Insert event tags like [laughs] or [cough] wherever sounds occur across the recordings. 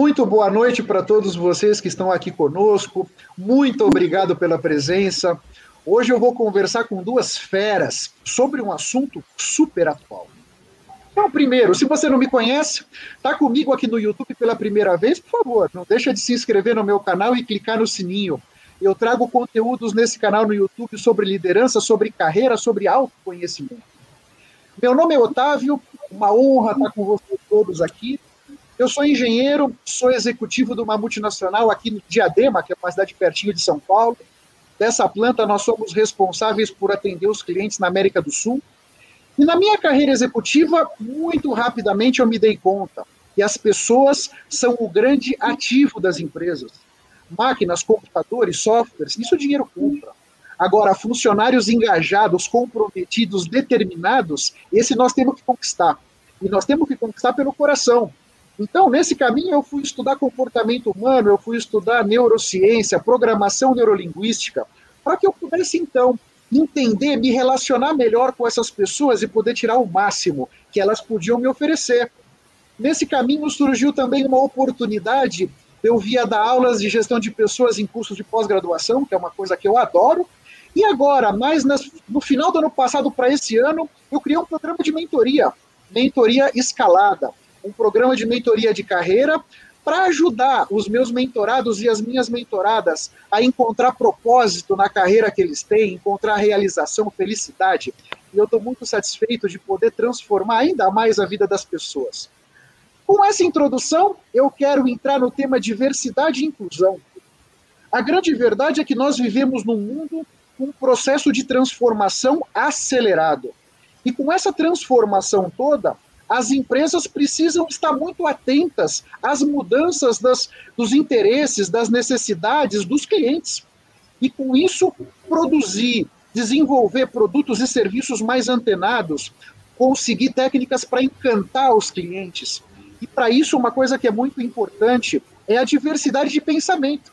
Muito boa noite para todos vocês que estão aqui conosco. Muito obrigado pela presença. Hoje eu vou conversar com duas feras sobre um assunto super atual. Então, primeiro, se você não me conhece, está comigo aqui no YouTube pela primeira vez, por favor, não deixa de se inscrever no meu canal e clicar no sininho. Eu trago conteúdos nesse canal no YouTube sobre liderança, sobre carreira, sobre autoconhecimento. Meu nome é Otávio, uma honra estar com vocês todos aqui. Eu sou engenheiro, sou executivo de uma multinacional aqui no Diadema, que é uma cidade pertinho de São Paulo. Dessa planta, nós somos responsáveis por atender os clientes na América do Sul. E na minha carreira executiva, muito rapidamente eu me dei conta que as pessoas são o grande ativo das empresas. Máquinas, computadores, softwares, isso o dinheiro compra. Agora, funcionários engajados, comprometidos, determinados, esse nós temos que conquistar. E nós temos que conquistar pelo coração. Então, nesse caminho, eu fui estudar comportamento humano, eu fui estudar neurociência, programação neurolinguística, para que eu pudesse, então, entender, me relacionar melhor com essas pessoas e poder tirar o máximo que elas podiam me oferecer. Nesse caminho surgiu também uma oportunidade, eu via dar aulas de gestão de pessoas em cursos de pós-graduação, que é uma coisa que eu adoro, e agora, mais no final do ano passado para esse ano, eu criei um programa de mentoria, mentoria escalada um programa de mentoria de carreira para ajudar os meus mentorados e as minhas mentoradas a encontrar propósito na carreira que eles têm, encontrar realização, felicidade. E eu estou muito satisfeito de poder transformar ainda mais a vida das pessoas. Com essa introdução, eu quero entrar no tema diversidade e inclusão. A grande verdade é que nós vivemos num mundo com um processo de transformação acelerado. E com essa transformação toda, as empresas precisam estar muito atentas às mudanças das, dos interesses, das necessidades dos clientes. E com isso, produzir, desenvolver produtos e serviços mais antenados, conseguir técnicas para encantar os clientes. E para isso, uma coisa que é muito importante é a diversidade de pensamento.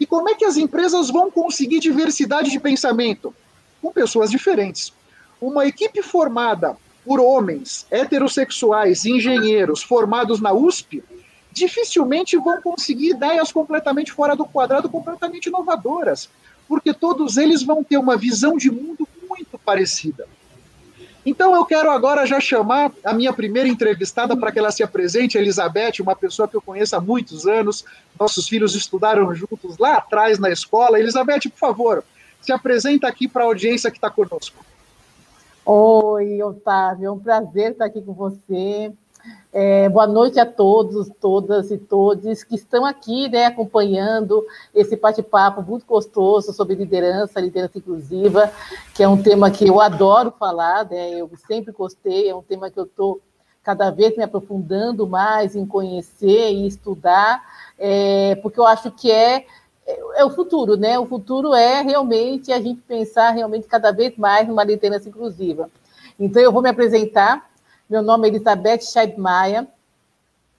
E como é que as empresas vão conseguir diversidade de pensamento? Com pessoas diferentes. Uma equipe formada por homens heterossexuais, engenheiros formados na USP, dificilmente vão conseguir ideias completamente fora do quadrado, completamente inovadoras, porque todos eles vão ter uma visão de mundo muito parecida. Então eu quero agora já chamar a minha primeira entrevistada para que ela se apresente, Elizabeth, uma pessoa que eu conheço há muitos anos. Nossos filhos estudaram juntos lá atrás na escola. Elizabeth, por favor, se apresenta aqui para a audiência que está conosco. Oi, Otávio, é um prazer estar aqui com você. É, boa noite a todos, todas e todos que estão aqui né, acompanhando esse bate-papo muito gostoso sobre liderança, liderança inclusiva, que é um tema que eu adoro falar, né, eu sempre gostei, é um tema que eu estou cada vez me aprofundando mais em conhecer e estudar, é, porque eu acho que é é, o futuro, né? O futuro é realmente a gente pensar realmente cada vez mais numa liderança inclusiva. Então, eu vou me apresentar. Meu nome é Elizabeth Scheibmaier.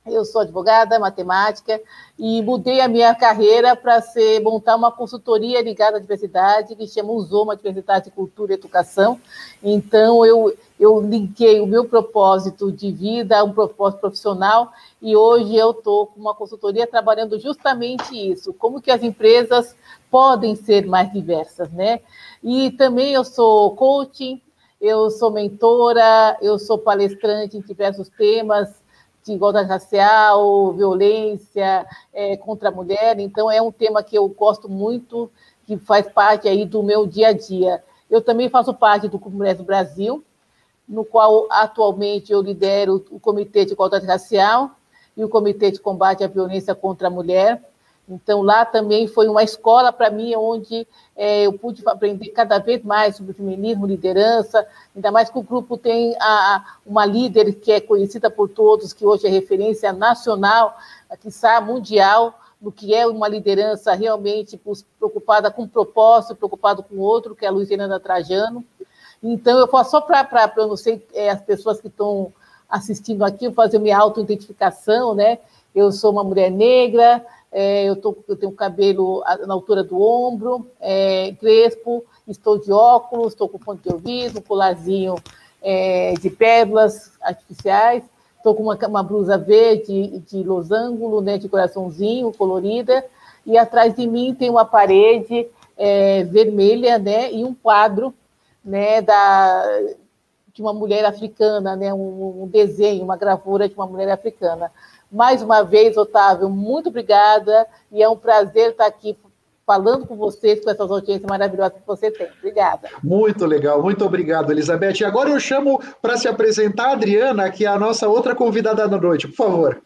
Eu sou advogada, matemática, e mudei a minha carreira para montar uma consultoria ligada à diversidade, que chama Uzoma Diversidade, Cultura e Educação. Então, eu, eu linkei o meu propósito de vida a um propósito profissional, e hoje eu estou com uma consultoria trabalhando justamente isso, como que as empresas podem ser mais diversas, né? E também eu sou coaching, eu sou mentora, eu sou palestrante em diversos temas, de igualdade racial, violência é, contra a mulher. Então, é um tema que eu gosto muito, que faz parte aí do meu dia a dia. Eu também faço parte do Mulheres do Brasil, no qual atualmente eu lidero o Comitê de Igualdade Racial e o Comitê de Combate à Violência contra a Mulher. Então, lá também foi uma escola para mim, onde é, eu pude aprender cada vez mais sobre feminismo, liderança, ainda mais que o grupo tem a, uma líder que é conhecida por todos, que hoje é referência nacional, quiçá mundial, no que é uma liderança realmente preocupada com o propósito, preocupada com o outro, que é a Luiziana Trajano. Então, eu faço só para, não sei, é, as pessoas que estão assistindo aqui, fazer minha auto-identificação, né? Eu sou uma mulher negra, é, eu, tô, eu tenho cabelo na altura do ombro, é, crespo, estou de óculos, estou com fone de ouvido, um colarzinho é, de pérolas artificiais, Estou com uma, uma, blusa verde de losango, né, de coraçãozinho, colorida, e atrás de mim tem uma parede é, vermelha, né, e um quadro, né, da, de uma mulher africana, né, um, um desenho, uma gravura de uma mulher africana. Mais uma vez, Otávio, muito obrigada e é um prazer estar aqui falando com vocês, com essas audiências maravilhosas que você tem. Obrigada. Muito legal, muito obrigado, Elizabeth. E agora eu chamo para se apresentar a Adriana, que é a nossa outra convidada da noite, por favor.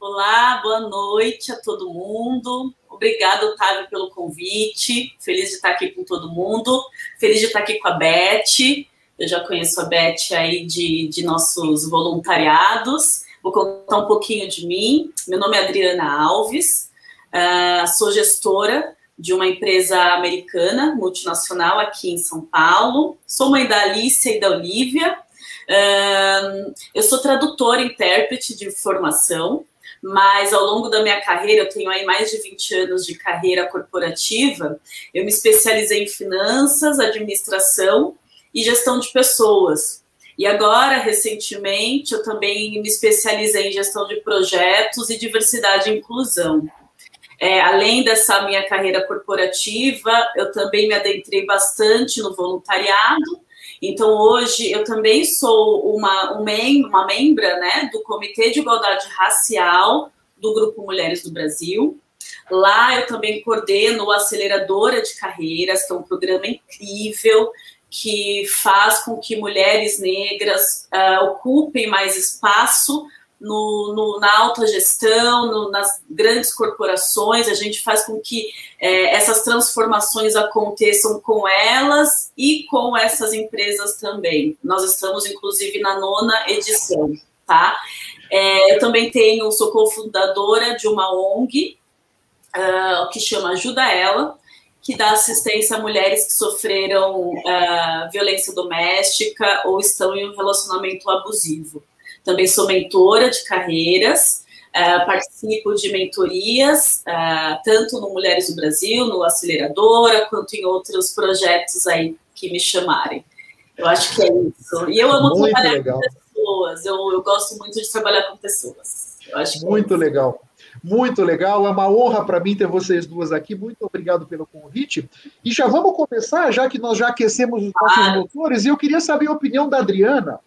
Olá, boa noite a todo mundo. Obrigada, Otávio, pelo convite. Feliz de estar aqui com todo mundo. Feliz de estar aqui com a Beth. Eu já conheço a Beth aí de, de nossos voluntariados. Vou contar um pouquinho de mim. Meu nome é Adriana Alves, uh, sou gestora de uma empresa americana, multinacional, aqui em São Paulo. Sou mãe da Alicia e da Olivia. Uh, eu sou tradutora, intérprete de formação, mas ao longo da minha carreira, eu tenho aí mais de 20 anos de carreira corporativa, eu me especializei em finanças, administração e gestão de pessoas. E agora, recentemente, eu também me especializei em gestão de projetos e diversidade e inclusão. É, além dessa minha carreira corporativa, eu também me adentrei bastante no voluntariado. Então, hoje, eu também sou uma, um uma membra né, do Comitê de Igualdade Racial do Grupo Mulheres do Brasil. Lá eu também coordeno o Aceleradora de Carreiras, que é um programa incrível que faz com que mulheres negras uh, ocupem mais espaço no, no, na alta gestão, no, nas grandes corporações, a gente faz com que é, essas transformações aconteçam com elas e com essas empresas também. Nós estamos, inclusive, na nona edição, tá? É, eu também tenho, sou cofundadora de uma ONG uh, que chama Ajuda Ela, que dá assistência a mulheres que sofreram uh, violência doméstica ou estão em um relacionamento abusivo. Também sou mentora de carreiras, uh, participo de mentorias, uh, tanto no Mulheres do Brasil, no Aceleradora, quanto em outros projetos aí que me chamarem. Eu acho que é isso. E eu amo muito trabalhar legal. com pessoas, eu, eu gosto muito de trabalhar com pessoas. Acho muito é legal. Muito legal, é uma honra para mim ter vocês duas aqui. Muito obrigado pelo convite. E já vamos começar, já que nós já aquecemos os nossos ah. motores, e eu queria saber a opinião da Adriana.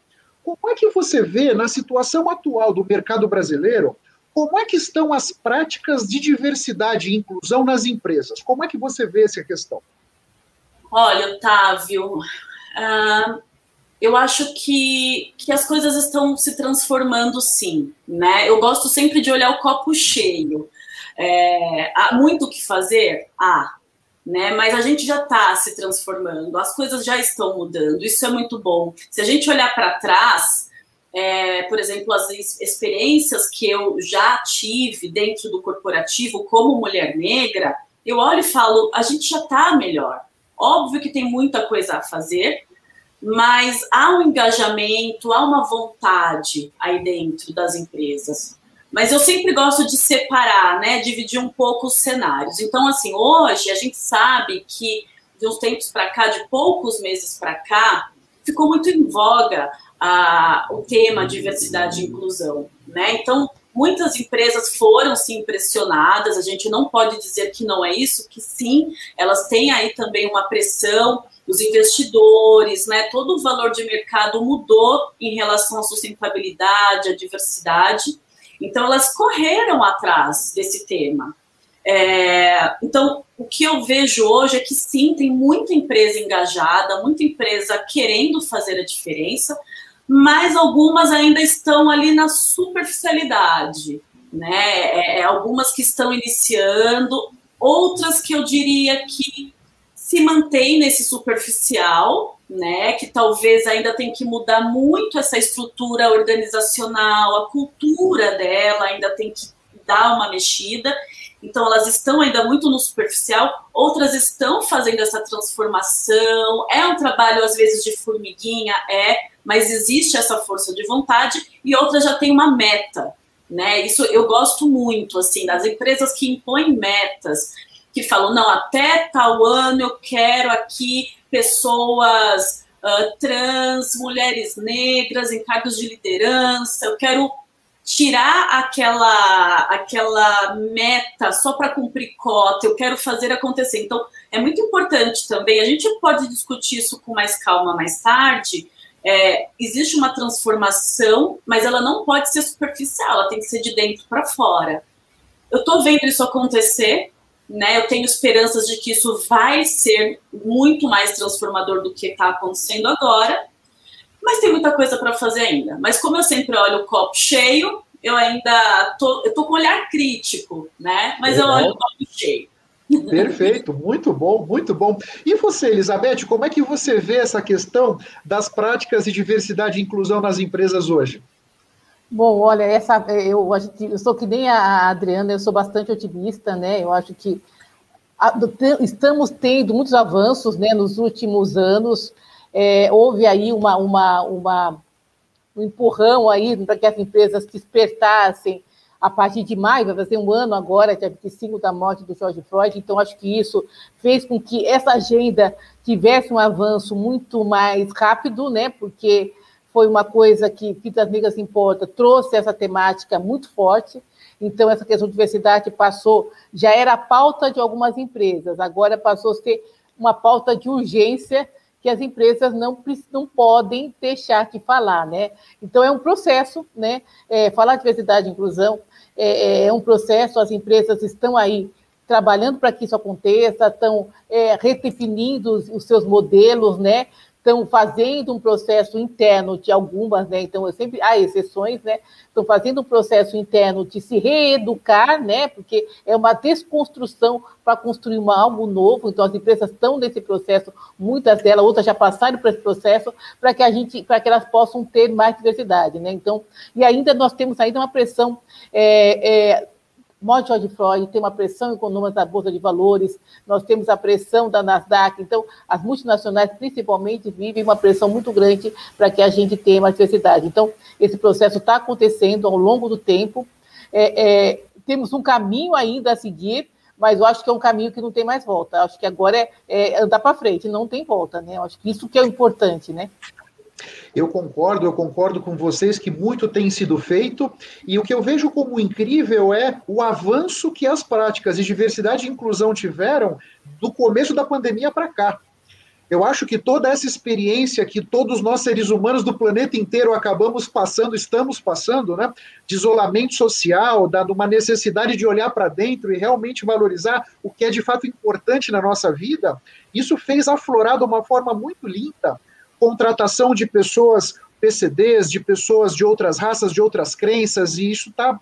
Como é que você vê, na situação atual do mercado brasileiro, como é que estão as práticas de diversidade e inclusão nas empresas? Como é que você vê essa questão? Olha, Otávio, uh, eu acho que, que as coisas estão se transformando sim, né? Eu gosto sempre de olhar o copo cheio. É, há muito o que fazer? Há, né? Mas a gente já está se transformando, as coisas já estão mudando, isso é muito bom. Se a gente olhar para trás, é, por exemplo, as experiências que eu já tive dentro do corporativo como mulher negra, eu olho e falo, a gente já está melhor. Óbvio que tem muita coisa a fazer, mas há um engajamento, há uma vontade aí dentro das empresas. Mas eu sempre gosto de separar, né, dividir um pouco os cenários. Então, assim, hoje a gente sabe que de uns tempos para cá, de poucos meses para cá, ficou muito em voga a, o tema diversidade e inclusão, né? Então, muitas empresas foram se impressionadas. A gente não pode dizer que não é isso, que sim, elas têm aí também uma pressão os investidores, né, todo o valor de mercado mudou em relação à sustentabilidade, à diversidade. Então, elas correram atrás desse tema. É, então, o que eu vejo hoje é que sim, tem muita empresa engajada, muita empresa querendo fazer a diferença, mas algumas ainda estão ali na superficialidade, né? É, é algumas que estão iniciando, outras que eu diria que se mantém nesse superficial, né, que talvez ainda tem que mudar muito essa estrutura organizacional, a cultura dela ainda tem que dar uma mexida. Então, elas estão ainda muito no superficial, outras estão fazendo essa transformação. É um trabalho, às vezes, de formiguinha, é, mas existe essa força de vontade, e outras já têm uma meta. Né? Isso eu gosto muito, assim, das empresas que impõem metas, que falam, não, até tal ano eu quero aqui pessoas uh, trans, mulheres negras em cargos de liderança, eu quero tirar aquela aquela meta só para cumprir cota, eu quero fazer acontecer. Então, é muito importante também, a gente pode discutir isso com mais calma mais tarde. É, existe uma transformação, mas ela não pode ser superficial, ela tem que ser de dentro para fora. Eu estou vendo isso acontecer, né? Eu tenho esperanças de que isso vai ser muito mais transformador do que está acontecendo agora, mas tem muita coisa para fazer ainda. Mas como eu sempre olho o copo cheio, eu ainda tô, eu tô com um olhar crítico, né? Mas eu olho o copo cheio. Perfeito, muito bom, muito bom. E você, Elizabeth, como é que você vê essa questão das práticas de diversidade e inclusão nas empresas hoje? Bom, olha, essa eu, eu sou que nem a Adriana, eu sou bastante otimista, né? Eu acho que estamos tendo muitos avanços, né, nos últimos anos. É, houve aí uma, uma, uma, um empurrão aí para que as empresas despertassem a partir de maio, vai fazer um ano agora, dia 25 da morte do George Floyd, então acho que isso fez com que essa agenda tivesse um avanço muito mais rápido, né? Porque foi uma coisa que Vidas Negras Importa trouxe essa temática muito forte. Então, essa questão de diversidade passou, já era pauta de algumas empresas, agora passou a ser uma pauta de urgência que as empresas não, não podem deixar de falar, né? Então, é um processo, né? É, falar de diversidade e inclusão é, é, é um processo, as empresas estão aí trabalhando para que isso aconteça, estão é, redefinindo os, os seus modelos, né? Estão fazendo um processo interno de algumas, né? Então, eu sempre há exceções, né? Estão fazendo um processo interno de se reeducar, né? Porque é uma desconstrução para construir uma, algo novo. Então, as empresas estão nesse processo, muitas delas, outras já passaram por esse processo, para que a gente, para que elas possam ter mais diversidade, né? Então, e ainda nós temos ainda uma pressão é, é, morte de Floyd, tem uma pressão econômica da Bolsa de Valores, nós temos a pressão da Nasdaq, então as multinacionais principalmente vivem uma pressão muito grande para que a gente tenha uma diversidade. Então, esse processo está acontecendo ao longo do tempo, é, é, temos um caminho ainda a seguir, mas eu acho que é um caminho que não tem mais volta. Eu acho que agora é, é andar para frente, não tem volta, né? Eu acho que isso que é o importante, né? Eu concordo, eu concordo com vocês que muito tem sido feito, e o que eu vejo como incrível é o avanço que as práticas de diversidade e inclusão tiveram do começo da pandemia para cá. Eu acho que toda essa experiência que todos nós seres humanos do planeta inteiro acabamos passando, estamos passando, né, de isolamento social, dado uma necessidade de olhar para dentro e realmente valorizar o que é de fato importante na nossa vida, isso fez aflorar de uma forma muito linda contratação de pessoas PCDs, de pessoas de outras raças, de outras crenças, e isso está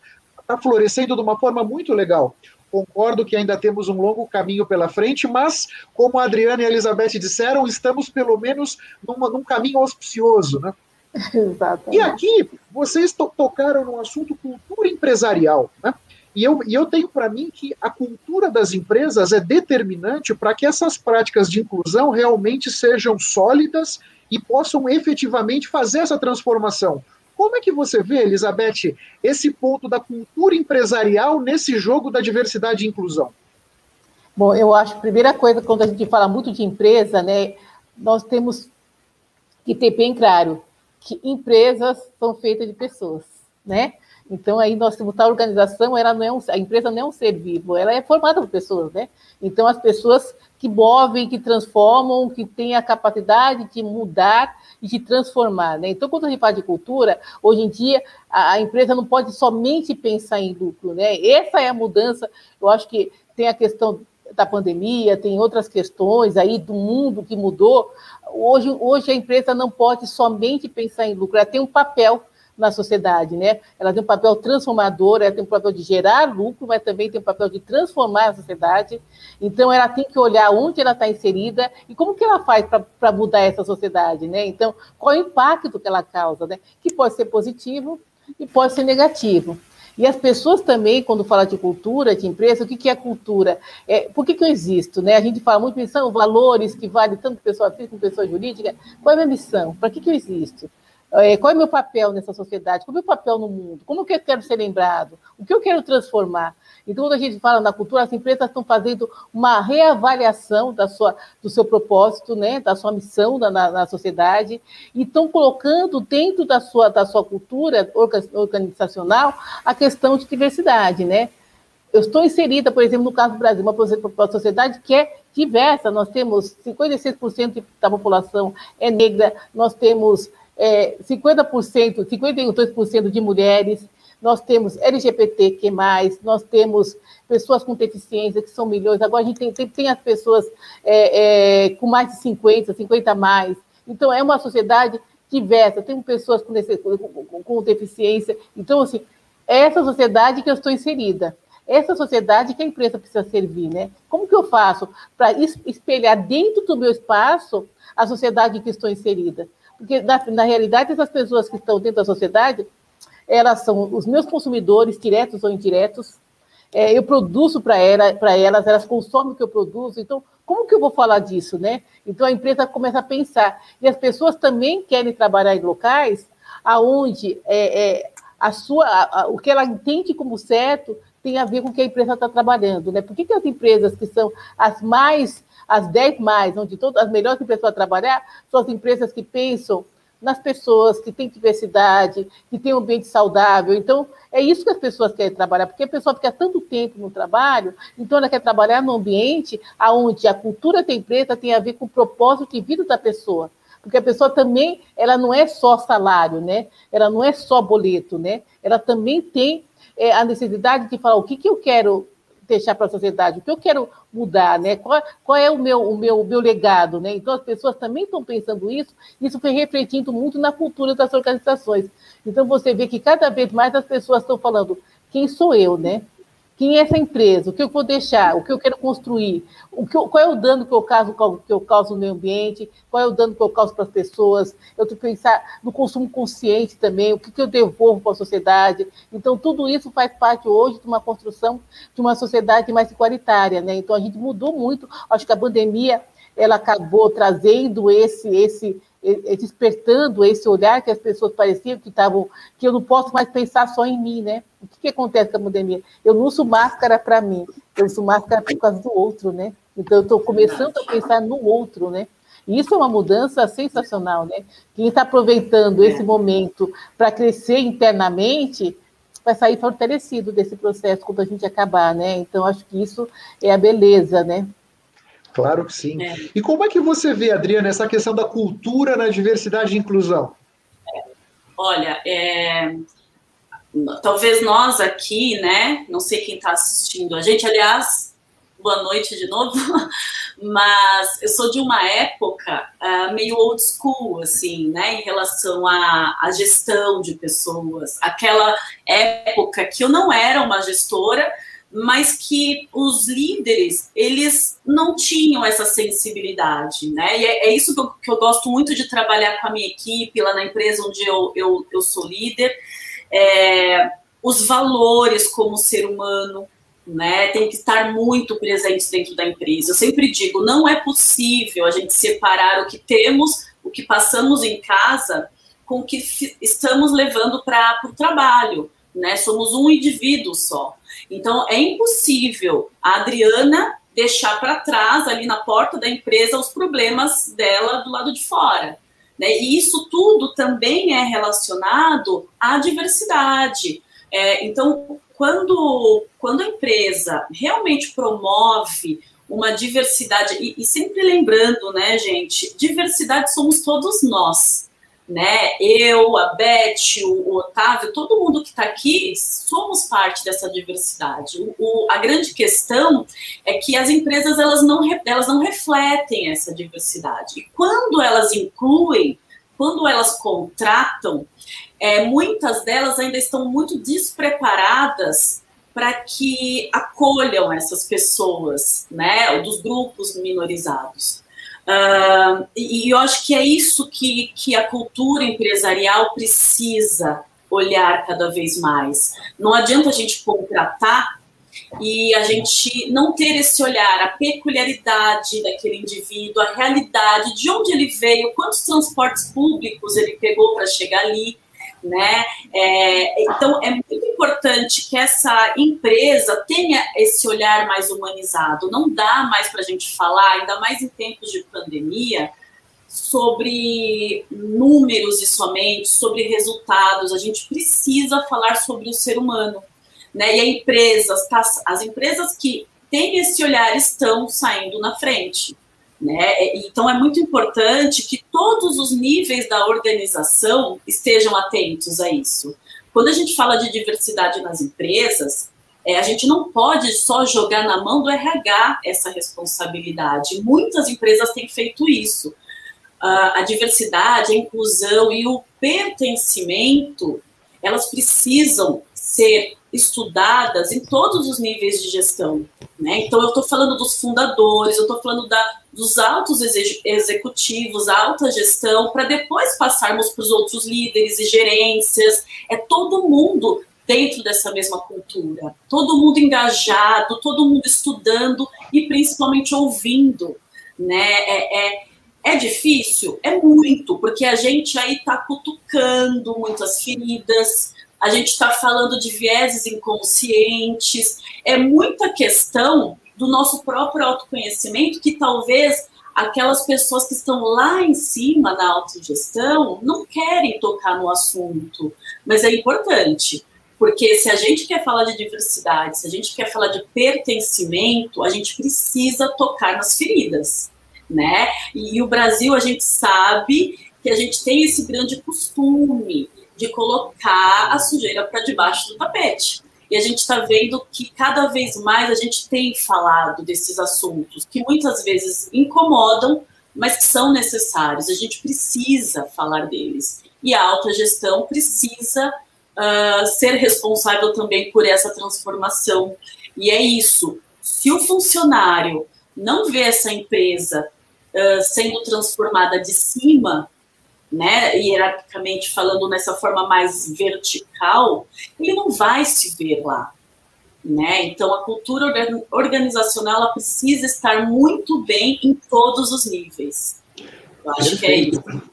tá florescendo de uma forma muito legal. Concordo que ainda temos um longo caminho pela frente, mas, como a Adriana e a Elizabeth disseram, estamos pelo menos numa, num caminho auspicioso, né? [laughs] Exatamente. E aqui, vocês to tocaram no assunto cultura empresarial, né? E eu, e eu tenho para mim que a cultura das empresas é determinante para que essas práticas de inclusão realmente sejam sólidas e possam efetivamente fazer essa transformação. Como é que você vê, Elizabeth, esse ponto da cultura empresarial nesse jogo da diversidade e inclusão? Bom, eu acho que a primeira coisa, quando a gente fala muito de empresa, né, nós temos que ter bem claro que empresas são feitas de pessoas, né? Então, aí nós temos a organização, ela não é um, a empresa não é um ser vivo, ela é formada por pessoas, né? Então, as pessoas que movem, que transformam, que têm a capacidade de mudar e de transformar, né? Então, quando a gente fala de cultura, hoje em dia, a, a empresa não pode somente pensar em lucro, né? Essa é a mudança, eu acho que tem a questão da pandemia, tem outras questões aí do mundo que mudou. Hoje, hoje a empresa não pode somente pensar em lucro, ela tem um papel na sociedade, né? Ela tem um papel transformador, ela tem um papel de gerar lucro, mas também tem um papel de transformar a sociedade. Então, ela tem que olhar onde ela está inserida e como que ela faz para mudar essa sociedade, né? Então, qual é o impacto que ela causa, né? Que pode ser positivo e pode ser negativo. E as pessoas também, quando fala de cultura, de empresa, o que, que é cultura? É, por que, que eu existo? Né? A gente fala muito, são valores que valem tanto pessoa física como pessoa jurídica. Qual é a minha missão? Para que, que eu existo? É, qual é o meu papel nessa sociedade? Qual é o meu papel no mundo? Como que eu quero ser lembrado? O que eu quero transformar? Então, quando a gente fala na cultura, as empresas estão fazendo uma reavaliação da sua, do seu propósito, né, da sua missão na, na sociedade, e estão colocando dentro da sua, da sua cultura organizacional a questão de diversidade. Né? Eu estou inserida, por exemplo, no caso do Brasil, uma, sociedade que é diversa. Nós temos 56% da população é negra, nós temos é, 50%, 52% de mulheres, nós temos LGBTQ+, nós temos pessoas com deficiência, que são milhões, agora a gente tem, tem, tem as pessoas é, é, com mais de 50, 50 a mais. Então, é uma sociedade diversa, tem pessoas com, com, com deficiência. Então, assim, é essa sociedade que eu estou inserida. Essa sociedade que a empresa precisa servir, né? Como que eu faço para espelhar dentro do meu espaço a sociedade que estou inserida? Porque, na, na realidade, essas pessoas que estão dentro da sociedade, elas são os meus consumidores, diretos ou indiretos. É, eu produzo para ela, elas, elas consomem o que eu produzo. Então, como que eu vou falar disso, né? Então, a empresa começa a pensar. E as pessoas também querem trabalhar em locais aonde é, é a sua, a, a, o que ela entende como certo tem a ver com o que a empresa está trabalhando, né? Por que, que as empresas que são as mais, as 10 mais, onde todas as melhores empresas para trabalhar, são as empresas que pensam nas pessoas, que têm diversidade, que têm um ambiente saudável. Então, é isso que as pessoas querem trabalhar, porque a pessoa fica tanto tempo no trabalho, então ela quer trabalhar num ambiente onde a cultura da empresa tem a ver com o propósito de vida da pessoa. Porque a pessoa também, ela não é só salário, né? Ela não é só boleto, né? Ela também tem é, a necessidade de falar o que, que eu quero deixar para a sociedade, o que eu quero mudar, né? Qual, qual é o meu, o meu, o meu legado, né? Então as pessoas também estão pensando isso, isso foi refletindo muito na cultura das organizações. Então você vê que cada vez mais as pessoas estão falando quem sou eu, né? Quem é essa empresa? O que eu vou deixar? O que eu quero construir? O que eu, qual é o dano que eu, causo, que eu causo no meio ambiente? Qual é o dano que eu causo para as pessoas? Eu tenho que pensar no consumo consciente também, o que, que eu devolvo para a sociedade. Então, tudo isso faz parte hoje de uma construção de uma sociedade mais igualitária. Né? Então, a gente mudou muito. Acho que a pandemia ela acabou trazendo esse, esse, despertando esse olhar que as pessoas pareciam que estavam, que eu não posso mais pensar só em mim, né? O que, que acontece com a pandemia? Eu não uso máscara para mim, eu uso máscara por causa do outro, né? Então eu estou começando a pensar no outro, né? E isso é uma mudança sensacional, né? Quem está aproveitando esse momento para crescer internamente vai sair fortalecido desse processo quando a gente acabar, né? Então acho que isso é a beleza, né? Claro que sim. É. E como é que você vê, Adriana, essa questão da cultura na diversidade e inclusão? Olha, é, talvez nós aqui, né? Não sei quem está assistindo a gente, aliás, boa noite de novo, [laughs] mas eu sou de uma época uh, meio old school, assim, né, em relação à, à gestão de pessoas. Aquela época que eu não era uma gestora, mas que os líderes, eles não tinham essa sensibilidade, né? E é, é isso que eu, que eu, gosto muito de trabalhar com a minha equipe lá na empresa onde eu, eu, eu sou líder. É, os valores como ser humano, né? Tem que estar muito presentes dentro da empresa. Eu sempre digo, não é possível a gente separar o que temos, o que passamos em casa, com o que estamos levando para o trabalho, né? Somos um indivíduo só. Então, é impossível a Adriana deixar para trás, ali na porta da empresa, os problemas dela do lado de fora. Né? E isso tudo também é relacionado à diversidade. É, então, quando, quando a empresa realmente promove uma diversidade, e, e sempre lembrando, né, gente, diversidade somos todos nós né? Eu, a Beth, o, Otávio, todo mundo que está aqui, somos parte dessa diversidade. O, o, a grande questão é que as empresas elas não, elas não refletem essa diversidade. E quando elas incluem, quando elas contratam, é, muitas delas ainda estão muito despreparadas para que acolham essas pessoas, né, dos grupos minorizados. Uh, e eu acho que é isso que, que a cultura empresarial precisa olhar cada vez mais. Não adianta a gente contratar e a gente não ter esse olhar, a peculiaridade daquele indivíduo, a realidade, de onde ele veio, quantos transportes públicos ele pegou para chegar ali, né? É, então é muito importante que essa empresa tenha esse olhar mais humanizado. Não dá mais para a gente falar, ainda mais em tempos de pandemia, sobre números e somente, sobre resultados. A gente precisa falar sobre o ser humano né? E a empresas, tá, as empresas que têm esse olhar estão saindo na frente. Né? Então é muito importante que todos os níveis da organização estejam atentos a isso. Quando a gente fala de diversidade nas empresas, é, a gente não pode só jogar na mão do RH essa responsabilidade. Muitas empresas têm feito isso. Uh, a diversidade, a inclusão e o pertencimento, elas precisam ser estudadas em todos os níveis de gestão. Né? Então, eu estou falando dos fundadores, eu estou falando da, dos altos executivos, alta gestão, para depois passarmos para os outros líderes e gerências. É todo mundo dentro dessa mesma cultura, todo mundo engajado, todo mundo estudando e principalmente ouvindo. Né? É, é, é difícil? É muito, porque a gente aí está cutucando muitas feridas, a gente está falando de vieses inconscientes, é muita questão do nosso próprio autoconhecimento que talvez aquelas pessoas que estão lá em cima na autogestão não querem tocar no assunto, mas é importante, porque se a gente quer falar de diversidade, se a gente quer falar de pertencimento, a gente precisa tocar nas feridas, né? E o Brasil, a gente sabe que a gente tem esse grande costume de colocar a sujeira para debaixo do tapete. E a gente está vendo que cada vez mais a gente tem falado desses assuntos que muitas vezes incomodam, mas que são necessários. A gente precisa falar deles. E a alta gestão precisa uh, ser responsável também por essa transformação. E é isso. Se o funcionário não vê essa empresa uh, sendo transformada de cima né, hierarquicamente falando nessa forma mais vertical, ele não vai se ver lá. Né? Então, a cultura organizacional ela precisa estar muito bem em todos os níveis. Eu acho Perfeito. que é isso.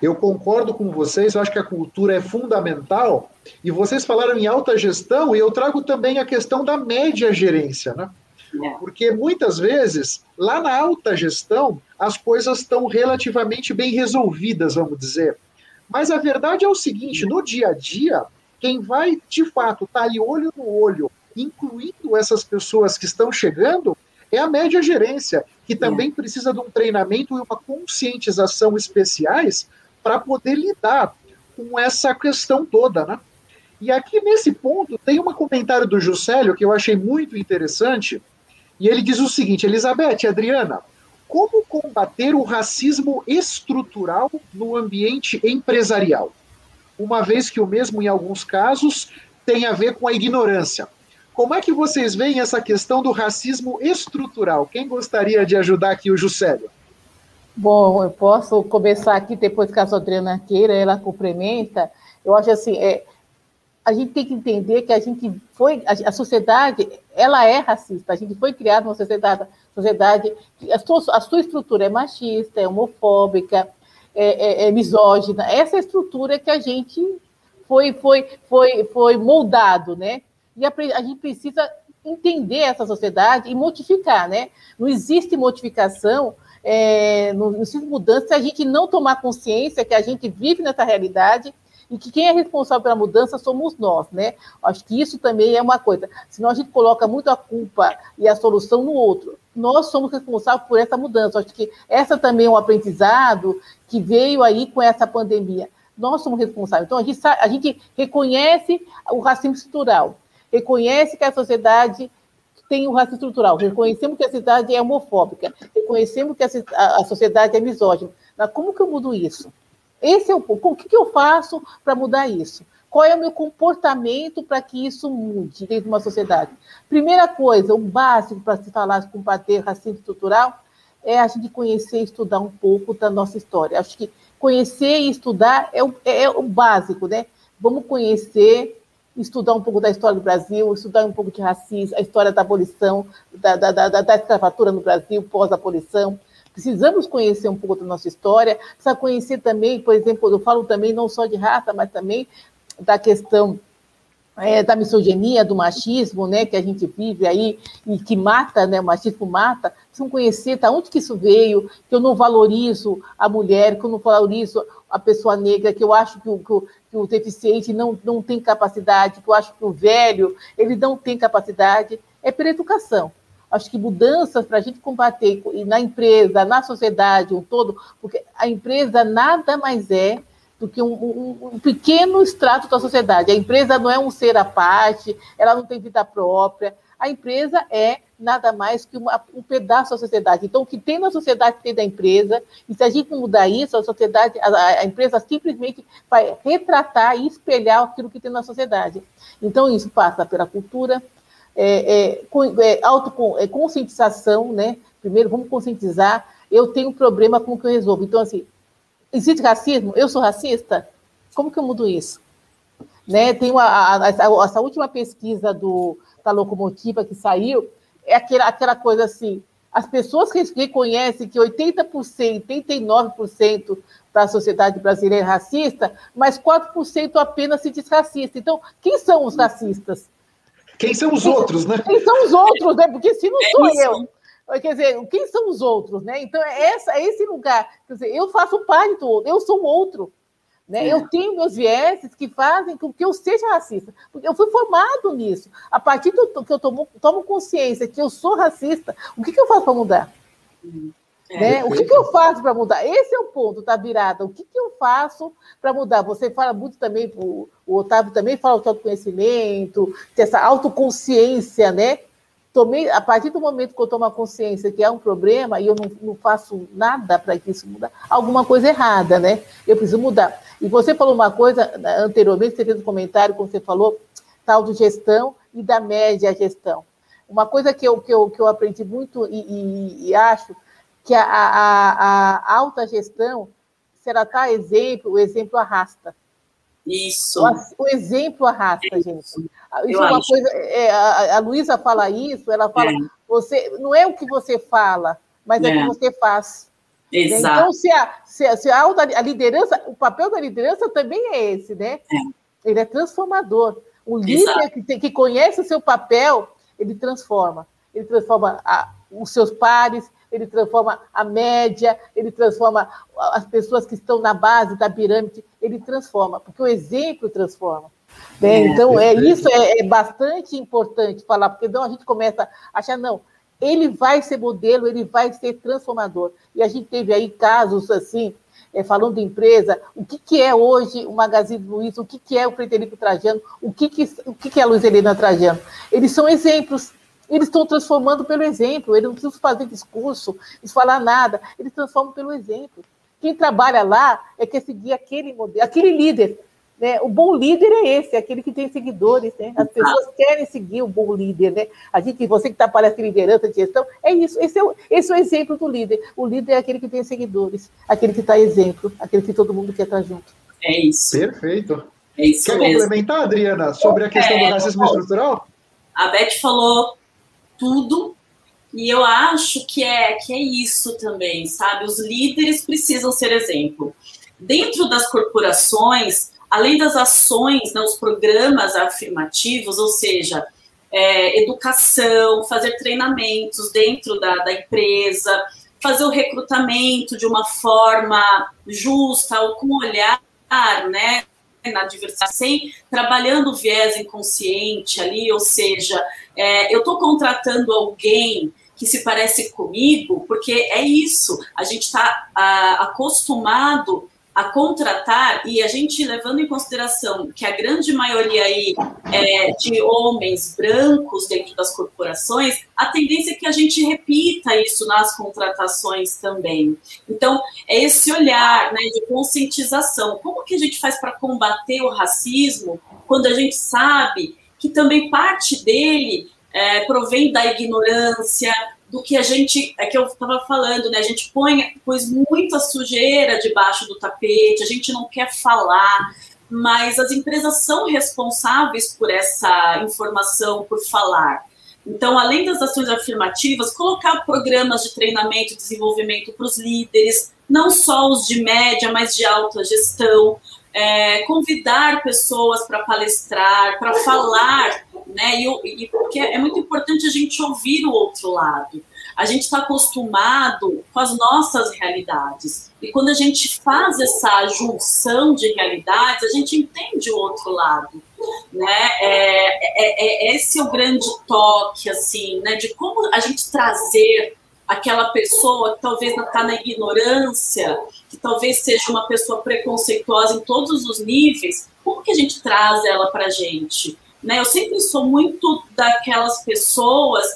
Eu concordo com vocês, eu acho que a cultura é fundamental. E vocês falaram em alta gestão, e eu trago também a questão da média gerência, né? É. Porque muitas vezes, lá na alta gestão, as coisas estão relativamente bem resolvidas, vamos dizer. Mas a verdade é o seguinte: no dia a dia, quem vai de fato estar tá ali olho no olho, incluindo essas pessoas que estão chegando, é a média gerência, que também é. precisa de um treinamento e uma conscientização especiais para poder lidar com essa questão toda, né? E aqui nesse ponto tem um comentário do Juscelio que eu achei muito interessante, e ele diz o seguinte: Elizabeth, Adriana, como combater o racismo estrutural no ambiente empresarial? Uma vez que o mesmo, em alguns casos, tem a ver com a ignorância. Como é que vocês veem essa questão do racismo estrutural? Quem gostaria de ajudar aqui o Juscelio? Bom, eu posso começar aqui, depois que a Adriana queira, ela complementa. Eu acho assim, é, a gente tem que entender que a gente foi, a, sociedade, ela é racista, a gente foi criado numa sociedade, sociedade a sua, a sua estrutura é machista, é homofóbica, é, é, é misógina, essa é a estrutura que a gente foi, foi, foi, foi moldado, né? E a, a gente precisa entender essa sociedade e modificar, né? Não existe modificação, é, não existe mudança se a gente não tomar consciência que a gente vive nessa realidade e que quem é responsável pela mudança somos nós, né? Acho que isso também é uma coisa. Senão a gente coloca muito a culpa e a solução no outro. Nós somos responsáveis por essa mudança. Acho que essa também é um aprendizado que veio aí com essa pandemia. Nós somos responsáveis. Então, a gente, a gente reconhece o racismo estrutural, reconhece que a sociedade tem o racismo estrutural, reconhecemos que a sociedade é homofóbica, reconhecemos que a, a sociedade é misógina. Mas como que eu mudo isso? Esse é o. O que, que eu faço para mudar isso? Qual é o meu comportamento para que isso mude dentro de uma sociedade? Primeira coisa, o básico para se falar de combater racismo estrutural é a gente conhecer e estudar um pouco da nossa história. Acho que conhecer e estudar é o, é, é o básico, né? Vamos conhecer estudar um pouco da história do Brasil, estudar um pouco de racismo, a história da abolição, da, da, da, da escravatura no Brasil, pós-abolição. Precisamos conhecer um pouco da nossa história, precisa conhecer também, por exemplo, eu falo também não só de raça, mas também da questão é, da misoginia, do machismo, né, que a gente vive aí e que mata, né, o machismo mata, precisam conhecer tá, onde que isso veio, que eu não valorizo a mulher, que eu não valorizo a pessoa negra, que eu acho que o, que o, que o deficiente não, não tem capacidade, que eu acho que o velho ele não tem capacidade, é pela educação. Acho que mudanças para a gente combater na empresa, na sociedade, um todo, porque a empresa nada mais é do que um, um, um, pequeno extrato da sociedade. A empresa não é um ser à parte, ela não tem vida própria. A empresa é nada mais que uma, um pedaço da sociedade. Então, o que tem na sociedade tem da empresa, e se a gente mudar isso, a sociedade, a, a empresa simplesmente vai retratar e espelhar aquilo que tem na sociedade. Então, isso passa pela cultura, é, é, é, auto, é, né? Primeiro, vamos conscientizar. Eu tenho um problema com o que eu resolvo. Então, assim, existe racismo? Eu sou racista? Como que eu mudo isso? Né? Tem uma, a, a, essa última pesquisa do, da locomotiva que saiu, é aquela, aquela coisa assim, as pessoas reconhecem que 80%, 89% da sociedade brasileira é racista, mas 4% apenas se diz racista. Então, quem são os racistas? Quem são os outros, né? Quem são os outros, né? Porque se não é sou eu, Quer dizer, quem são os outros, né? Então, é, essa, é esse lugar. Quer dizer, eu faço parte do outro, eu sou outro. Né? É. Eu tenho meus vieses que fazem com que eu seja racista. Porque eu fui formado nisso. A partir do que eu tomo, tomo consciência que eu sou racista, o que, que eu faço para mudar? É. Né? O que, que eu faço para mudar? Esse é o ponto da virada. O que, que eu faço para mudar? Você fala muito também, o, Otávio também fala de autoconhecimento, dessa autoconsciência, né? tomei, a partir do momento que eu tomo a consciência que é um problema e eu não, não faço nada para que isso mude, alguma coisa errada, né? Eu preciso mudar. E você falou uma coisa né, anteriormente, você fez um comentário quando você falou tal de gestão e da média gestão. Uma coisa que eu, que eu, que eu aprendi muito e, e, e acho que a, a, a, alta gestão, se ela está exemplo, o exemplo arrasta. Isso. O, o exemplo arrasta, gente. Isso é uma coisa. É, a, a Luísa fala isso, ela fala, é. você não é o que você fala, mas é, é o que você faz. Né? Exato. Então, se a, se, se a, a liderança, o papel da liderança também é esse, né? É. Ele é transformador. O líder que, que, conhece o seu papel, ele transforma. Ele transforma a, os seus pares, ele transforma a média, ele transforma as pessoas que estão na base da pirâmide, ele transforma, porque o exemplo transforma. Né? É, então, é, isso é, é, bastante importante falar, porque então a gente começa a achar, não, ele vai ser modelo, ele vai ser transformador. E a gente teve aí casos assim, é, falando de empresa, o que, que é hoje o Magazine Luiza, o que, que é o Frederico Trajano, o que, que, o que, que é a Luiz Helena Trajano. Eles são exemplos, eles estão transformando pelo exemplo, eles não precisam fazer discurso, não falar nada, eles transformam pelo exemplo. Quem trabalha lá é que seguir aquele modelo, aquele líder. Né? O bom líder é esse, é aquele que tem seguidores, né? As pessoas querem seguir o bom líder, né? A gente, você que está palestra de liderança, de gestão, é isso. Esse é, o, esse é o exemplo do líder. O líder é aquele que tem seguidores, aquele que está exemplo, aquele que todo mundo quer estar tá junto. É isso. Perfeito. É isso Quer mesmo. complementar, Adriana, sobre a questão é, do racismo estrutural? A Beth falou tudo e eu acho que é que é isso também, sabe? Os líderes precisam ser exemplo. Dentro das corporações, além das ações, né, os programas afirmativos, ou seja, é, educação, fazer treinamentos dentro da, da empresa, fazer o recrutamento de uma forma justa, ou com olhar, né, na diversidade, sem trabalhando o viés inconsciente ali, ou seja, é, eu estou contratando alguém que se parece comigo, porque é isso, a gente está acostumado a contratar, e a gente levando em consideração que a grande maioria aí é de homens brancos dentro das corporações, a tendência é que a gente repita isso nas contratações também. Então, é esse olhar né, de conscientização. Como que a gente faz para combater o racismo quando a gente sabe que também parte dele é, provém da ignorância, do que a gente, é que eu estava falando, né? A gente põe, pôs muita sujeira debaixo do tapete, a gente não quer falar. mas as empresas são responsáveis por essa informação, por falar. Então, além das ações afirmativas, colocar programas de treinamento e desenvolvimento para os líderes, não só os de média, mas de alta gestão, é, convidar pessoas para palestrar, para falar, né? E, e, porque é muito importante a gente ouvir o outro lado. A gente está acostumado com as nossas realidades. E quando a gente faz essa junção de realidades, a gente entende o outro lado. Né? É, é, é esse o grande toque, assim, né? De como a gente trazer aquela pessoa que talvez está na ignorância, que talvez seja uma pessoa preconceituosa em todos os níveis, como que a gente traz ela para a gente? Né? Eu sempre sou muito daquelas pessoas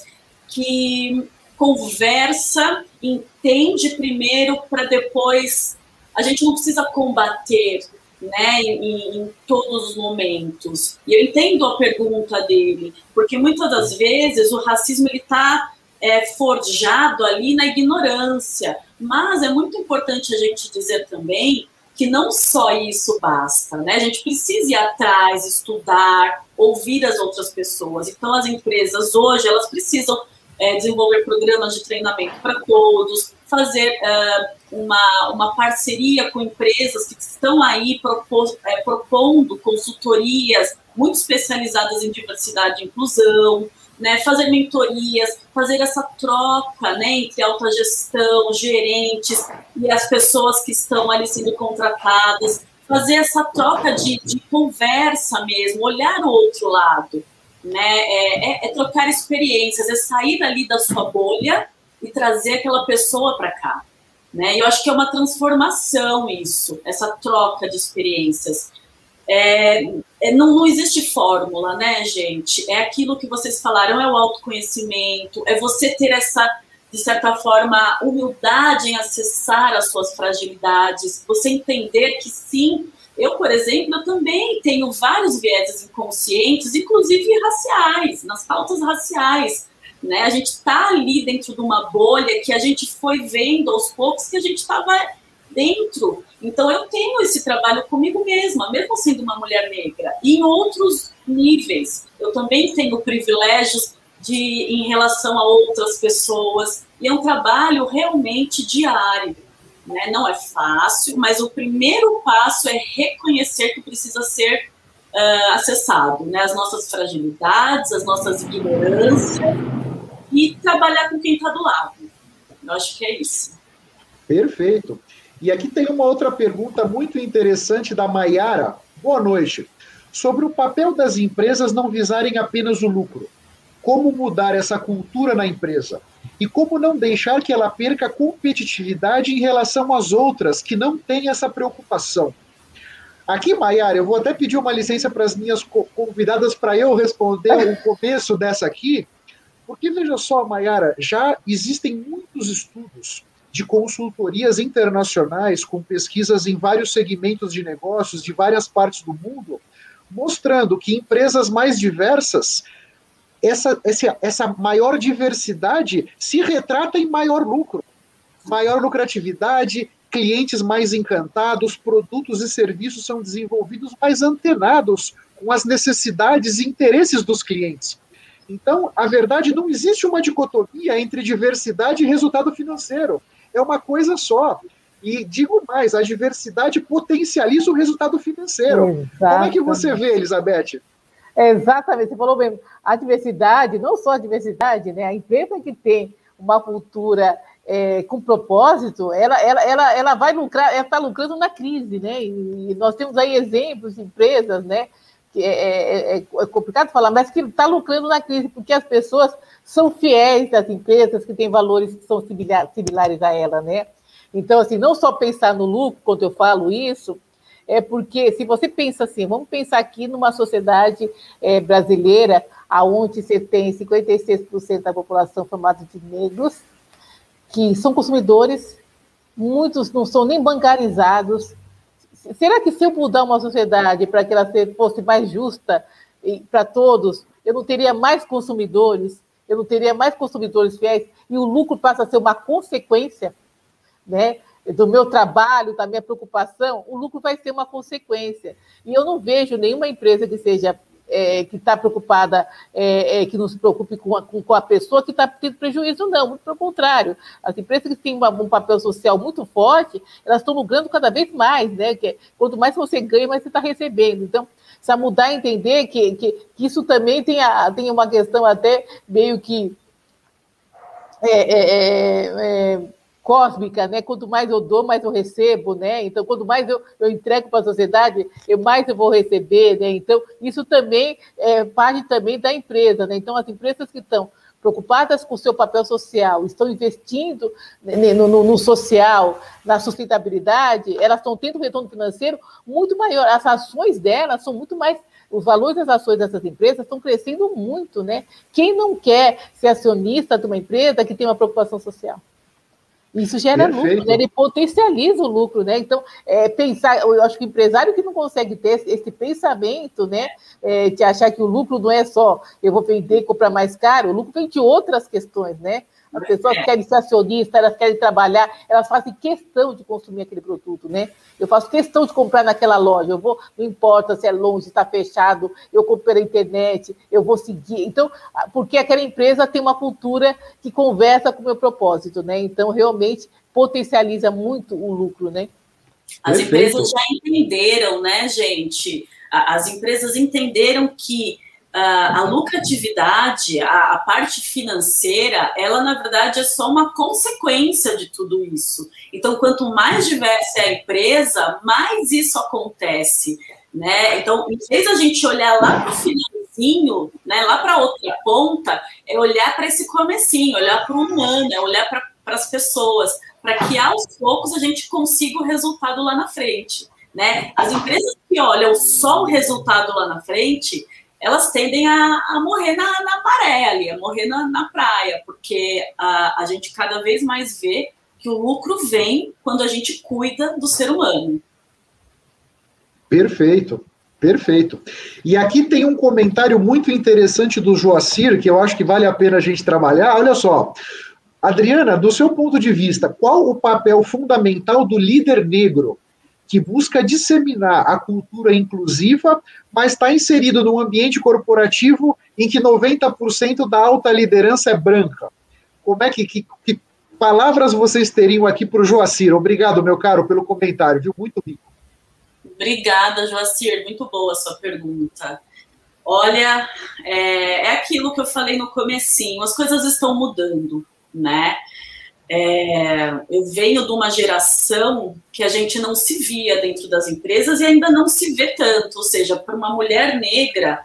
que conversa, entende primeiro para depois. A gente não precisa combater, né, em, em, todos os momentos. E eu entendo a pergunta dele, porque muitas das vezes o racismo ele está é, forjado ali na ignorância. Mas é muito importante a gente dizer também que não só isso basta, né? A gente precisa ir atrás, estudar, ouvir as outras pessoas. Então, as empresas hoje elas precisam é, desenvolver programas de treinamento para todos, fazer uh, uma, uma parceria com empresas que estão aí propos, é, propondo consultorias muito especializadas em diversidade e inclusão, né, fazer mentorias, fazer essa troca né, entre alta gestão, gerentes e as pessoas que estão ali sendo contratadas, fazer essa troca de, de conversa mesmo, olhar o outro lado, né, é, é, é trocar experiências, é sair ali da sua bolha e trazer aquela pessoa para cá. Né? E eu acho que é uma transformação isso, essa troca de experiências. É, é, não, não existe fórmula, né, gente? É aquilo que vocês falaram, é o autoconhecimento, é você ter essa, de certa forma, humildade em acessar as suas fragilidades, você entender que sim, eu, por exemplo, eu também tenho vários vieses inconscientes, inclusive raciais, nas pautas raciais. Né? A gente está ali dentro de uma bolha que a gente foi vendo aos poucos que a gente estava dentro. Então eu tenho esse trabalho comigo mesma, mesmo sendo uma mulher negra. E em outros níveis, eu também tenho privilégios de em relação a outras pessoas. E é um trabalho realmente diário. Né? Não é fácil, mas o primeiro passo é reconhecer que precisa ser uh, acessado, né? As nossas fragilidades, as nossas ignorâncias e trabalhar com quem está do lado. Eu acho que é isso. Perfeito. E aqui tem uma outra pergunta muito interessante da Maiara. Boa noite. Sobre o papel das empresas não visarem apenas o lucro. Como mudar essa cultura na empresa? E como não deixar que ela perca competitividade em relação às outras que não têm essa preocupação? Aqui, Maiara, eu vou até pedir uma licença para as minhas convidadas para eu responder o começo dessa aqui, porque veja só, Maiara, já existem muitos estudos de consultorias internacionais com pesquisas em vários segmentos de negócios de várias partes do mundo, mostrando que empresas mais diversas, essa, essa, essa maior diversidade se retrata em maior lucro, maior lucratividade, clientes mais encantados, produtos e serviços são desenvolvidos mais antenados com as necessidades e interesses dos clientes. Então, a verdade não existe uma dicotomia entre diversidade e resultado financeiro é uma coisa só. E digo mais, a diversidade potencializa o resultado financeiro. Exatamente. Como é que você vê, Elizabeth? Exatamente, você falou bem. A diversidade, não só a diversidade, né? A empresa que tem uma cultura é, com propósito, ela, ela, ela, ela vai lucrar, ela está lucrando na crise, né? E nós temos aí exemplos de empresas, né? Que é, é, é complicado falar, mas que está lucrando na crise, porque as pessoas são fiéis às empresas que têm valores que são similares a ela, né? Então, assim, não só pensar no lucro, quando eu falo isso, é porque se você pensa assim, vamos pensar aqui numa sociedade é, brasileira, aonde você tem 56% da população formada de negros, que são consumidores, muitos não são nem bancarizados. Será que se eu mudar uma sociedade para que ela fosse mais justa para todos, eu não teria mais consumidores? Eu não teria mais consumidores fiéis e o lucro passa a ser uma consequência, né? do meu trabalho, da minha preocupação, o lucro vai ser uma consequência. E eu não vejo nenhuma empresa que seja é, que está preocupada, é, é, que não se preocupe com a, com, a pessoa que está tendo prejuízo, não, muito pelo contrário. As empresas que têm uma, um papel social muito forte, elas estão lucrando cada vez mais, né? Que, quanto mais você ganha, mais você está recebendo. Então, precisa mudar a entender que, que, que, isso também tem, a, tem uma questão até meio que é, é, é, cósmica, né? Quanto mais eu dou, mais eu recebo, né? Então, quanto mais eu, eu entrego para a sociedade, eu mais eu vou receber, né? Então, isso também é parte também da empresa, né? Então, as empresas que estão preocupadas com o seu papel social, estão investindo no, no, no, social, na sustentabilidade, elas estão tendo um retorno financeiro muito maior. As ações delas são muito mais. Os valores das ações dessas empresas estão crescendo muito, né? Quem não quer ser acionista de uma empresa que tem uma preocupação social? Isso gera Perfeito. lucro, né? ele potencializa o lucro, né? Então, é, pensar, eu acho que o empresário que não consegue ter esse pensamento, né? É, de achar que o lucro não é só eu vou vender e comprar mais caro, o lucro vem de outras questões, né? As pessoas querem ser acionistas, elas querem trabalhar, elas fazem questão de consumir aquele produto, né? Eu faço questão de comprar naquela loja, eu vou, não importa se é longe, está fechado, eu compro pela internet, eu vou seguir. Então, porque aquela empresa tem uma cultura que conversa com o meu propósito, né? Então, realmente potencializa muito o lucro, né? As Perfeito. empresas já entenderam, né, gente? As empresas entenderam que a lucratividade, a, a, parte financeira, ela na verdade é só uma consequência de tudo isso. Então, quanto mais diversa é a empresa, mais isso acontece, né? Então, em vez a gente olhar lá para o finalzinho, né, lá para outra ponta, é olhar para esse comecinho, olhar para o humano, é olhar para as pessoas, para que aos poucos a gente consiga o resultado lá na frente. Né? As empresas que olham só o resultado lá na frente, elas tendem a, a morrer na, na, maré ali, a morrer na, na praia, porque a, a gente cada vez mais vê que o lucro vem quando a gente cuida do ser humano. Perfeito, perfeito. E aqui tem um comentário muito interessante do Joacir, que eu acho que vale a pena a gente trabalhar. Olha só. Adriana, do seu ponto de vista, qual o papel fundamental do líder negro que busca disseminar a cultura inclusiva, mas está inserido num ambiente corporativo em que 90% da alta liderança é branca. Como é que, que, que palavras vocês teriam aqui para o Joacir? Obrigado, meu caro, pelo comentário, viu? Muito rico. Obrigada, Joacir. Muito boa a sua pergunta. Olha, é, é aquilo que eu falei no comecinho, as coisas estão mudando, né? É, eu venho de uma geração que a gente não se via dentro das empresas e ainda não se vê tanto, ou seja, para uma mulher negra,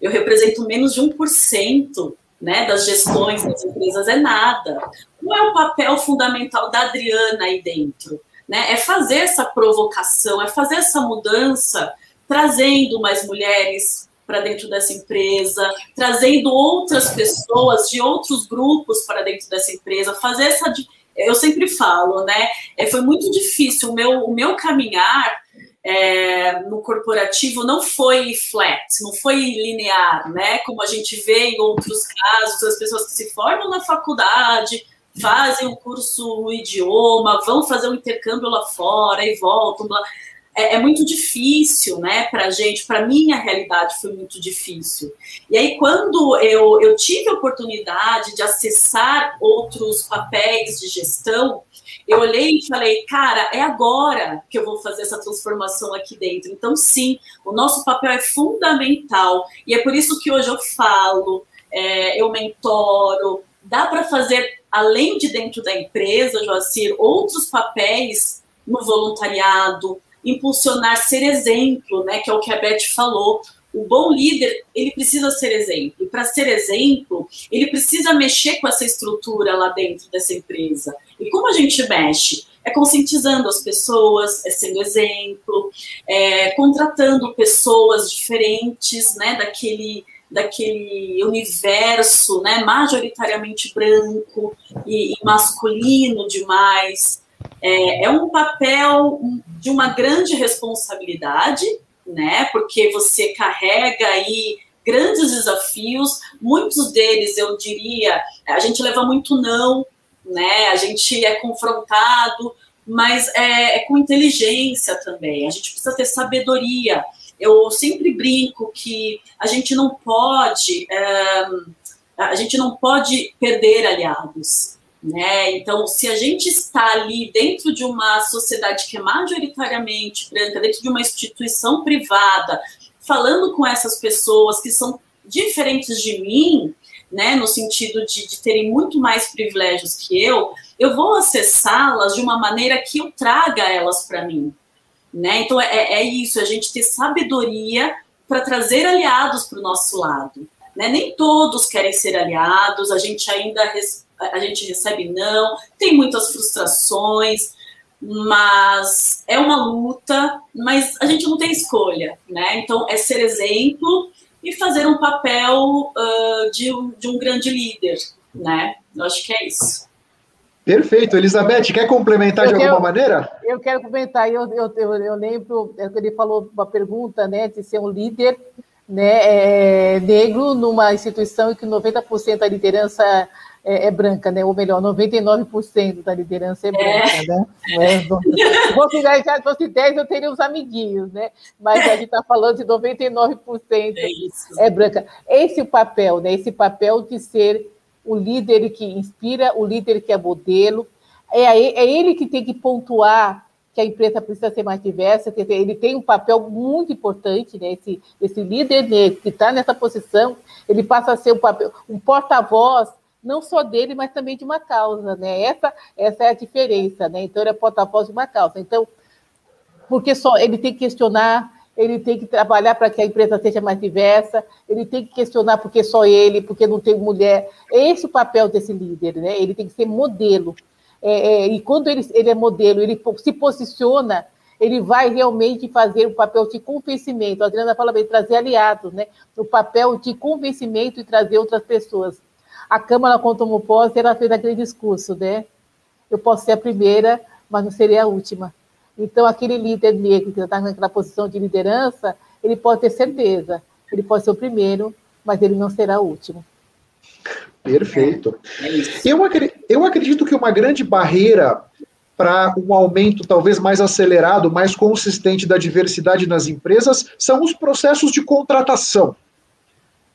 eu represento menos de 1% né, das gestões das empresas, é nada. Qual é o papel fundamental da Adriana aí dentro? Né? É fazer essa provocação, é fazer essa mudança, trazendo mais mulheres para dentro dessa empresa, trazendo outras pessoas de outros grupos para dentro dessa empresa, fazer essa. Eu sempre falo, né? É, foi muito difícil. O meu, o meu caminhar é, no corporativo não foi flat, não foi linear, né? Como a gente vê em outros casos, as pessoas que se formam na faculdade, fazem um curso no idioma, vão fazer um intercâmbio lá fora e voltam. Blá é, é muito difícil, né, para a gente, para minha realidade foi muito difícil. E aí, quando eu, eu tive a oportunidade de acessar outros papéis de gestão, eu olhei e falei, cara, é agora que eu vou fazer essa transformação aqui dentro. Então, sim, o nosso papel é fundamental. E é por isso que hoje eu falo, é, eu mentoro. Dá para fazer, além de dentro da empresa, Joacir, outros papéis no voluntariado, impulsionar, ser exemplo, né, que é o que a Beth falou. O bom líder, ele precisa ser exemplo. E para ser exemplo, ele precisa mexer com essa estrutura lá dentro dessa empresa. E como a gente mexe? É conscientizando as pessoas, é sendo exemplo, é contratando pessoas diferentes, né, daquele daquele universo, né, majoritariamente branco e, e masculino demais. É, é um papel de uma grande responsabilidade, né? Porque você carrega aí grandes desafios, muitos deles eu diria, a gente leva muito não, né? A gente é confrontado mas é, é com inteligência também. A gente precisa ter sabedoria. Eu sempre brinco que a gente não pode, é, a gente não pode perder aliados. Né? Então, se a gente está ali dentro de uma sociedade que é majoritariamente branca, dentro de uma instituição privada, falando com essas pessoas que são diferentes de mim, né, no sentido de, de terem muito mais privilégios que eu, eu vou acessá-las de uma maneira que eu traga elas para mim. Né? Então, é, é isso, a gente ter sabedoria para trazer aliados para o nosso lado. Né? Nem todos querem ser aliados, a gente ainda a gente recebe não, tem muitas frustrações, mas é uma luta, mas a gente não tem escolha, né? Então é ser exemplo e fazer um papel uh, de, um, de um grande líder, né? Eu acho que é isso. Perfeito. Elizabeth, quer complementar eu de quero, alguma maneira? Eu quero complementar. Eu, eu, eu, eu lembro, é ele falou uma pergunta, né, de ser um líder né, é, negro numa instituição em que 90% da liderança é, é, branca, né? Ou melhor, 99% da liderança é branca, é. né? É, se fosse, já fosse 10, eu teria uns amiguinhos, né? Mas a gente está falando de 99% é, é branca. Esse é o papel, né? Esse papel de ser o líder que inspira, o líder que é modelo. É, é ele que tem que pontuar que a empresa precisa ser mais diversa, quer dizer, ele tem um papel muito importante, né? Esse, esse líder negro que está nessa posição, ele passa a ser um papel, um porta-voz não só dele, mas também de uma causa, né? Essa, essa é a diferença, né? Então, ele é porta-voz de uma causa. Então, porque só ele tem que questionar, ele tem que trabalhar para que a empresa seja mais diversa, ele tem que questionar porque só ele, porque não tem mulher. É esse o papel desse líder, né? Ele tem que ser modelo. É, é, e quando ele, ele é modelo, ele se posiciona, ele vai realmente fazer o papel de convencimento. A Adriana fala bem, trazer aliados, né? O papel de convencimento e trazer outras pessoas a Câmara, quando tomou posse, ela fez aquele discurso, né? Eu posso ser a primeira, mas não serei a última. Então, aquele líder negro que está naquela posição de liderança, ele pode ter certeza, ele pode ser o primeiro, mas ele não será o último. Perfeito. É eu, acredito, eu acredito que uma grande barreira para um aumento talvez mais acelerado, mais consistente da diversidade nas empresas são os processos de contratação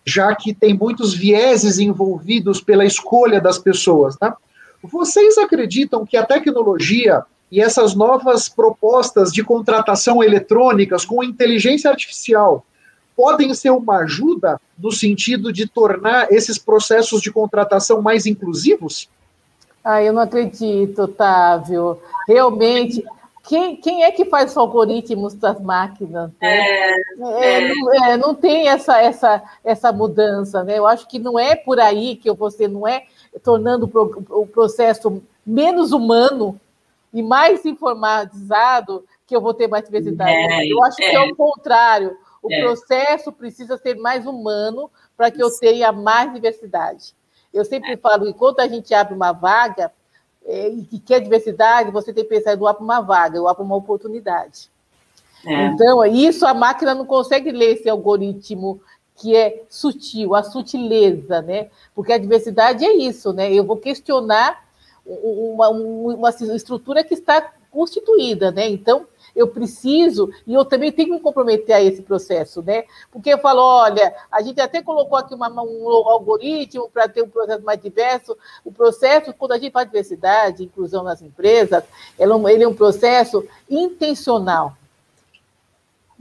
já que tem muitos vieses envolvidos pela escolha das pessoas. Né? Vocês acreditam que a tecnologia e essas novas propostas de contratação eletrônicas com inteligência artificial podem ser uma ajuda no sentido de tornar esses processos de contratação mais inclusivos? Ah, eu não acredito, Otávio. Realmente, quem, quem é que faz os algoritmos das máquinas? Né? É, é, é. Não, é, não, tem essa, essa, essa mudança, né? Eu acho que não é por aí que você não é tornando o processo menos humano e mais informatizado que eu vou ter mais diversidade. É, eu acho que é o contrário. O processo precisa ser mais humano para que eu tenha mais diversidade. Eu sempre falo que quando a gente abre uma vaga, é, e que quer diversidade, você tem que pensar em doar para uma vaga, doar para uma oportunidade. É. Então, isso a máquina não consegue ler esse algoritmo que é sutil, a sutileza, né? Porque a diversidade é isso, né? Eu vou questionar uma, uma estrutura que está constituída, né? Então, eu preciso, e eu também tenho que me comprometer a esse processo, né? Porque eu falo, olha, a gente até colocou aqui uma, um algoritmo para ter um processo mais diverso. O processo, quando a gente de diversidade, inclusão nas empresas, ele é um processo intencional.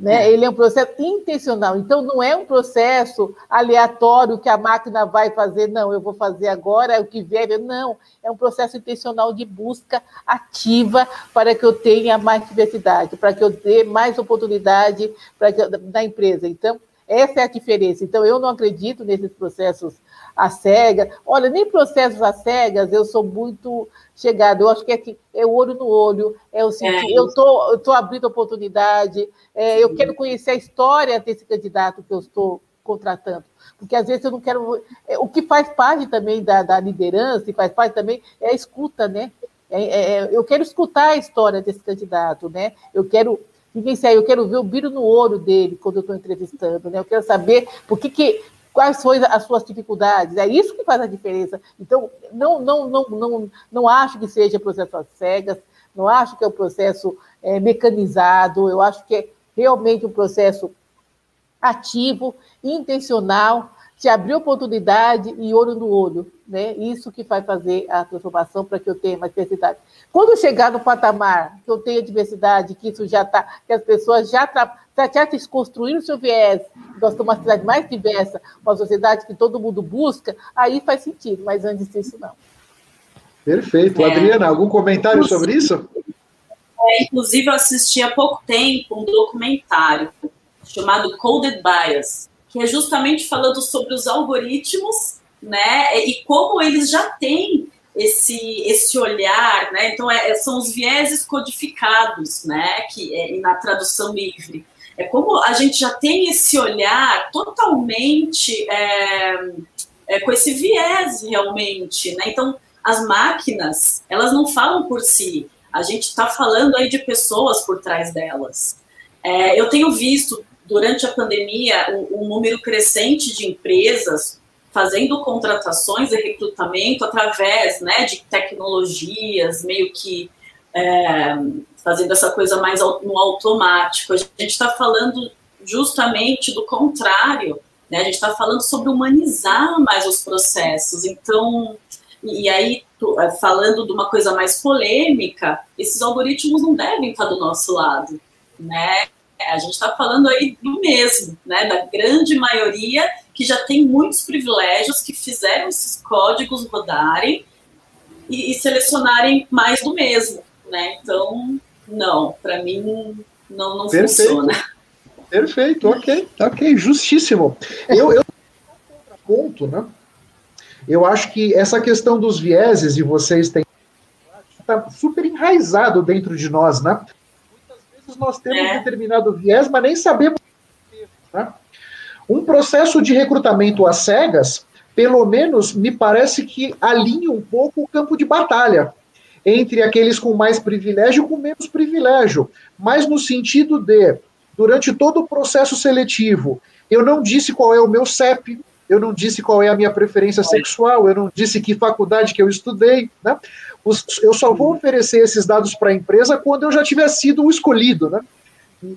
Né? Ele é um processo intencional. Então, não é um processo aleatório que a máquina vai fazer, não, eu vou fazer agora, é o que vier. Não, é um processo intencional de busca ativa para que eu tenha mais diversidade, para que eu dê mais oportunidade para que, na empresa. Então, essa é a diferença. Então, eu não acredito nesses processos a cega. Olha, nem processos a cegas eu sou muito chegada. Eu acho que é, que é o olho no olho, é o sentir, é eu tô, estou abrindo oportunidade, é, eu quero conhecer a história desse candidato que eu estou contratando. Porque às vezes eu não quero. É, o que faz parte também da, da liderança, e faz parte também, é a escuta, né? É, é, é eu quero escutar a história desse candidato, né? Eu quero vivenciar, eu quero ver o brilho no olho dele quando eu estou entrevistando, né? Eu quero saber por que, que quais foram as suas dificuldades. É isso que faz a diferença. Então, não, não, não, não, não acho que seja processo às cegas, Não acho que é um processo é, mecanizado, eu acho que é realmente um processo ativo, intencional, te abrir oportunidade e olho no olho. Né? Isso que vai fazer a transformação para que eu tenha mais diversidade. Quando chegar no patamar que eu tenha diversidade, que isso já está, que as pessoas já, já, já desconstruíram o seu viés, nós temos uma sociedade mais diversa, uma sociedade que todo mundo busca, aí faz sentido, mas antes disso, não. Perfeito. É. Adriana, algum comentário sobre isso? É, inclusive, eu assisti há pouco tempo um documentário chamado Coded Bias, que é justamente falando sobre os algoritmos, né, e como eles já têm esse, esse olhar, né, então é, são os vieses codificados, né, que é, na tradução livre. É como a gente já tem esse olhar totalmente é, é, com esse viés realmente, né, então as máquinas, elas não falam por si, a gente está falando aí de pessoas por trás delas. É, eu tenho visto durante a pandemia um, um, número crescente de empresas fazendo contratações e recrutamento através né, de tecnologias, meio que é, fazendo essa coisa mais no automático. A gente está falando justamente do contrário, né? a gente está falando sobre humanizar mais os processos. Então, e aí, é, falando de uma coisa mais polêmica, esses algoritmos não devem estar do nosso lado, né? A gente está falando aí do mesmo, né? Da grande maioria que já tem muitos privilégios, que fizeram esses códigos rodarem e, e selecionarem mais do mesmo, né? Então, não, para mim não, não funciona. Perfeito, ok, ok, justíssimo. Eu, eu ponto, né? Eu acho que essa questão dos vieses, e vocês têm. está super enraizado dentro de nós, né? Muitas vezes nós temos é. um determinado viés, mas nem sabemos. Né? Um processo de recrutamento às cegas, pelo menos, me parece que alinha um pouco o campo de batalha entre aqueles com mais privilégio e com menos privilégio, mas no sentido de, durante todo o processo seletivo, eu não disse qual é o meu CEP, eu não disse qual é a minha preferência sexual, eu não disse que faculdade que eu estudei, né? eu só vou oferecer esses dados para a empresa quando eu já tiver sido o escolhido, né?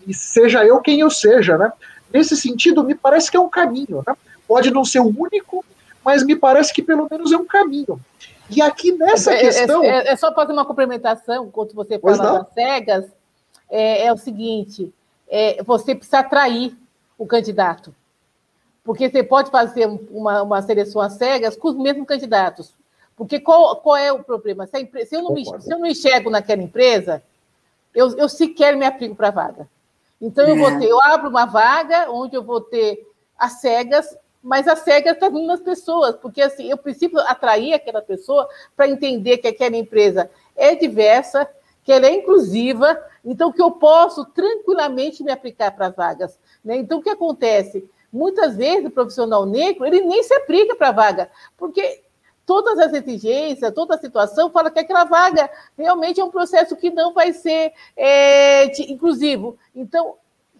E seja eu quem eu seja, né? Nesse sentido, me parece que é um caminho, né? Pode não ser o único, mas me parece que pelo menos é um caminho. E aqui nessa é, é questão. É, é, é, só fazer uma complementação, quando você fala das cegas, é, é, o seguinte: é, você precisa atrair o candidato. Porque você pode fazer uma, uma seleção às cegas com os mesmos candidatos. Porque qual, qual é o problema? Se, empresa, se, eu, não me, se eu não enxergo naquela empresa, eu, eu sequer me aplico para a vaga. Então, eu, vou é. ter, eu abro uma vaga onde eu vou ter as cegas, mas as cegas estão vindo nas pessoas, porque assim, eu preciso atrair aquela pessoa para entender que aquela empresa é diversa, que ela é inclusiva, então que eu posso tranquilamente me aplicar para vagas. Né? Então, o que acontece? muitas vezes o profissional negro ele nem se aplica para a vaga, porque todas as exigências, toda a situação fala que aquela vaga realmente é um processo que não vai ser é, inclusivo. Então,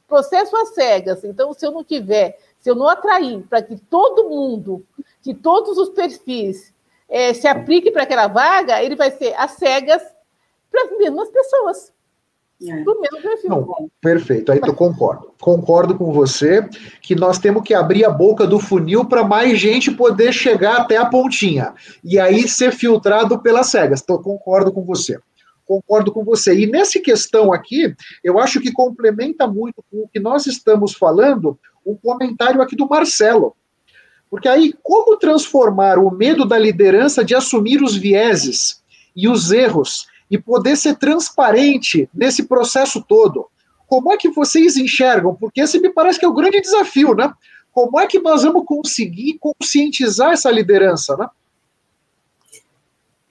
processo às cegas. Então, se eu não tiver, se eu não atrair para que todo mundo, que todos os perfis é, se apliquem para aquela vaga, ele vai ser às cegas para as mesmas pessoas. É. Do mesmo perfil. Não, perfeito, aí eu concordo. Concordo com você que nós temos que abrir a boca do funil para mais gente poder chegar até a pontinha. E aí ser filtrado pelas cegas. Então, concordo com você. Concordo com você. E nessa questão aqui, eu acho que complementa muito com o que nós estamos falando, o comentário aqui do Marcelo. Porque aí, como transformar o medo da liderança de assumir os vieses e os erros e poder ser transparente nesse processo todo. Como é que vocês enxergam? Porque esse me parece que é o grande desafio, né? Como é que nós vamos conseguir conscientizar essa liderança, né?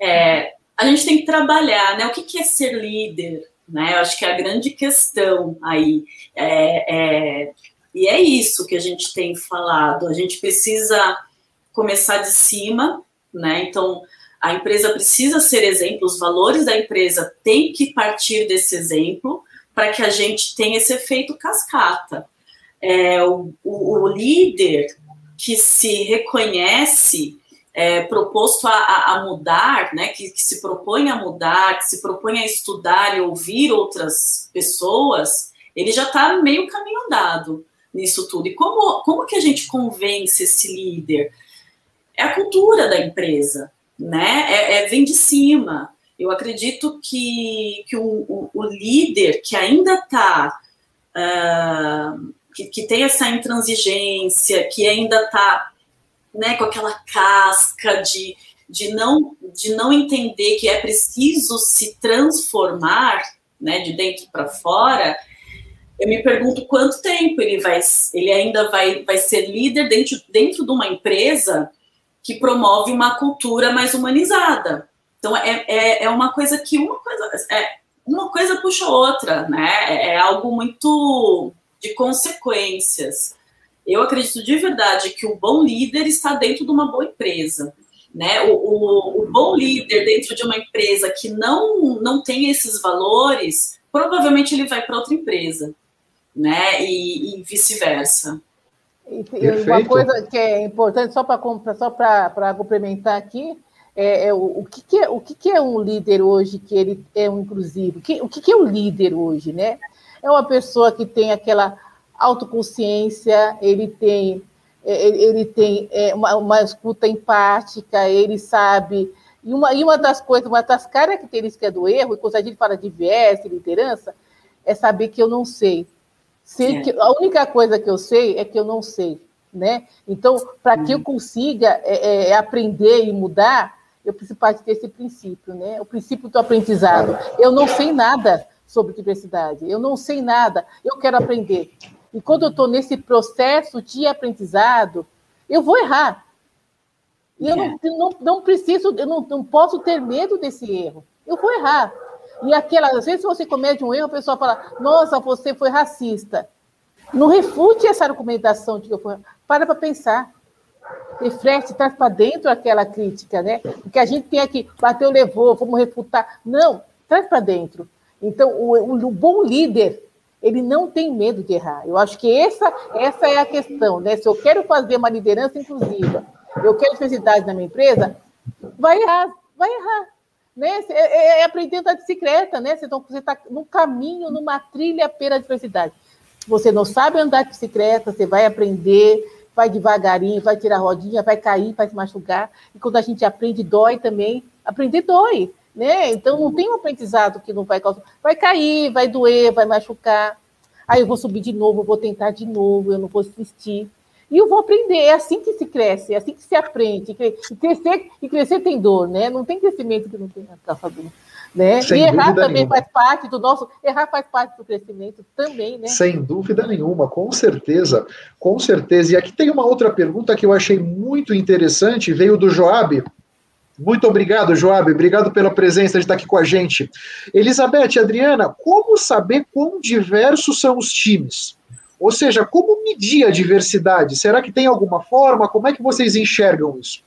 É, a gente tem que trabalhar, né? O que é ser líder? Né? Eu acho que é a grande questão aí. É, é, e é isso que a gente tem falado. A gente precisa começar de cima, né? Então, a empresa precisa ser exemplo, os valores da empresa têm que partir desse exemplo para que a gente tenha esse efeito cascata. É, o, o, o líder que se reconhece é, proposto a, a, mudar, né, que, que, se propõe a mudar, que se propõe a estudar e ouvir outras pessoas, ele já está meio caminho andado nisso tudo. E como, como que a gente convence esse líder? É a cultura da empresa, né? É, é vem de cima. Eu acredito que, que o, o, o líder que ainda está, uh, ah, que, que tem essa intransigência, que ainda está né, com aquela casca de, de, não, de não entender que é preciso se transformar né, de dentro para fora, eu me pergunto quanto tempo ele vai, ele ainda vai, vai ser líder dentro, dentro de uma empresa que promove uma cultura mais humanizada. Então é, é, é uma coisa que uma coisa é, uma coisa puxa outra, né? É, é algo muito de consequências. Eu acredito de verdade que o bom líder está dentro de uma boa empresa. Né? O, o, o bom líder dentro de uma empresa que não, não tem esses valores, provavelmente ele vai para outra empresa, né? E, e vice-versa. Uma coisa que é importante, só para só para complementar aqui, é, é o, o, que, que, é, o que, que é um líder hoje que ele é um inclusivo? O que, o que, que é um líder hoje, né? É uma pessoa que tem aquela autoconsciência, ele tem, é, ele tem é, uma, uma escuta empática, ele sabe. E uma, e uma das coisas, uma das características do erro, e quando a gente fala de viés, de liderança, é saber que eu não sei. Sei é. que, a única coisa que eu sei é que eu não sei. Né? Então, para que eu uhum. consiga é, é, aprender e mudar, eu preciso partir desse princípio, né? O princípio do aprendizado. Eu não sei nada sobre diversidade, eu não sei nada, eu quero aprender. E quando eu estou nesse processo de aprendizado, eu vou errar. E eu não, é. não, não preciso, eu não, não posso ter medo desse erro. Eu vou errar. E aquela, às vezes você comete um erro, a pessoa fala, nossa, você foi racista. Não refute essa argumentação de que eu fui. Para para pensar. Reflete, traz para dentro aquela crítica, né? Porque a gente tem aqui, bateu, levou, vamos refutar. Não, traz para dentro. Então, o, o, bom líder, ele não tem medo de errar. Eu acho que essa, essa é a questão, né? Se eu quero fazer uma liderança inclusiva, eu quero diversidade na minha empresa, vai errar, vai errar. Né? É, é, é aprender a andar de bicicleta, né? Você está no caminho, numa trilha pela diversidade. Você não sabe andar de bicicleta, você vai aprender, vai devagarinho, vai tirar rodinha, vai cair, vai se machucar. E quando a gente aprende, dói também. Aprender dói né? Então não tem um aprendizado que não vai causar. Vai cair, vai doer, vai machucar. Aí eu vou subir de novo, vou tentar de novo, eu não vou desistir. E eu vou aprender, é assim que se cresce, é assim que se aprende. E crescer, e crescer tem dor, né? Não tem crescimento que não tem caçador. Né? Sem e errar também nenhuma. faz parte do nosso. Errar faz parte do crescimento também, né? Sem dúvida nenhuma, com certeza, com certeza. E aqui tem uma outra pergunta que eu achei muito interessante, veio do Joab. Muito obrigado, Joab. Obrigado pela presença de estar aqui com a gente. Elizabeth, Adriana, como saber quão diversos são os times? Ou seja, como medir a diversidade? Será que tem alguma forma? Como é que vocês enxergam isso?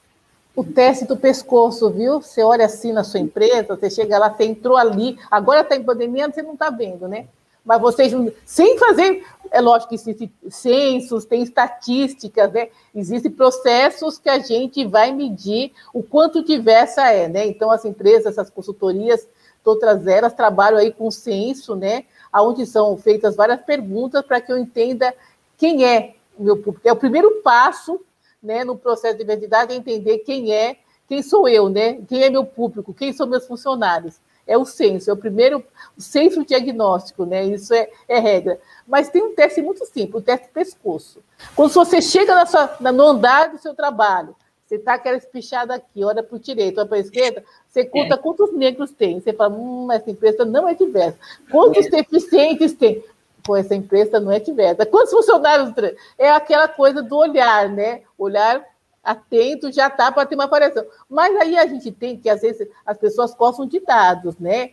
O teste do pescoço, viu? Você olha assim na sua empresa, você chega lá, você entrou ali, agora está em pandemia, você não está vendo, né? mas vocês, sem fazer, é lógico que existem censos, tem estatísticas, né? Existem processos que a gente vai medir o quanto diversa é, né? Então, as empresas, essas consultorias, todas elas trabalham aí com censo, né? Onde são feitas várias perguntas para que eu entenda quem é o meu público. É o primeiro passo, né, no processo de identidade, é entender quem é, quem sou eu, né? Quem é meu público, quem são meus funcionários é o censo, é o primeiro o censo diagnóstico, né? Isso é, é, regra. Mas tem um teste muito simples, o teste pescoço. Quando você chega na sua, no andar do seu trabalho, você está aquela espichada aqui, olha para o direito, olha para a esquerda, você conta é. quantos negros tem. Você fala, hum, essa empresa não é diversa. Quantos é. deficientes tem? Pô, essa empresa não é diversa. Quantos funcionários? É aquela coisa do olhar, né? Olhar atento já tá para ter uma variação. Mas aí a gente tem que, às vezes, as pessoas gostam de dados, né?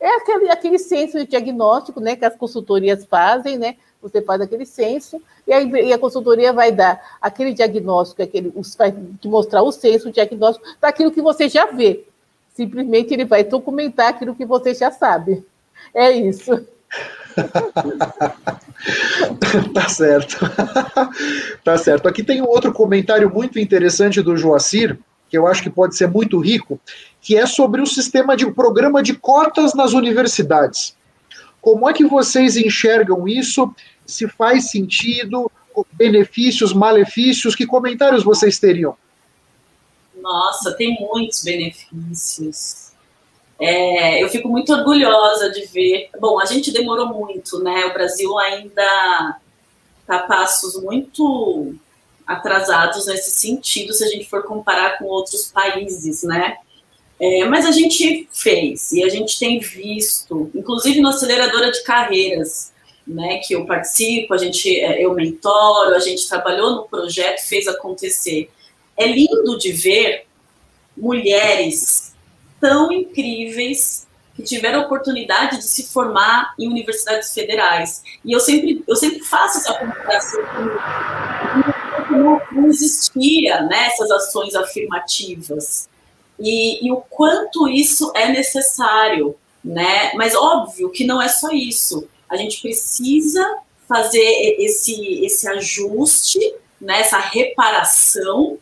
É aquele, aquele censo de diagnóstico né, que as consultorias fazem, né? Você faz aquele censo e a, e a consultoria vai dar aquele diagnóstico, aquele, vai te mostrar o censo, o diagnóstico daquilo que você já vê. Simplesmente ele vai documentar aquilo que você já sabe. É isso. [laughs] tá certo. tá certo. Aqui tem um outro comentário muito interessante do Joacir, que eu acho que pode ser muito rico, que é sobre o sistema de programa de cotas nas universidades. Como é que vocês enxergam isso? Se faz sentido? Benefícios, malefícios? Que comentários vocês teriam? Nossa, tem muitos benefícios. É, eu fico muito orgulhosa de ver. Bom, a gente demorou muito, né? O Brasil ainda está passos muito atrasados nesse sentido, se a gente for comparar com outros países, né? É, mas a gente fez e a gente tem visto, inclusive na aceleradora de carreiras, né, que eu participo, a gente, é, eu mentoro, a gente trabalhou no projeto, fez acontecer. É lindo de ver mulheres tão incríveis que tiveram a oportunidade de se formar em universidades federais. E eu sempre, eu sempre faço essa comparação com não, existia né, essas ações afirmativas. E, e, o quanto isso é necessário, né? Mas óbvio que não é só isso. A gente precisa fazer esse, esse ajuste, né, essa reparação,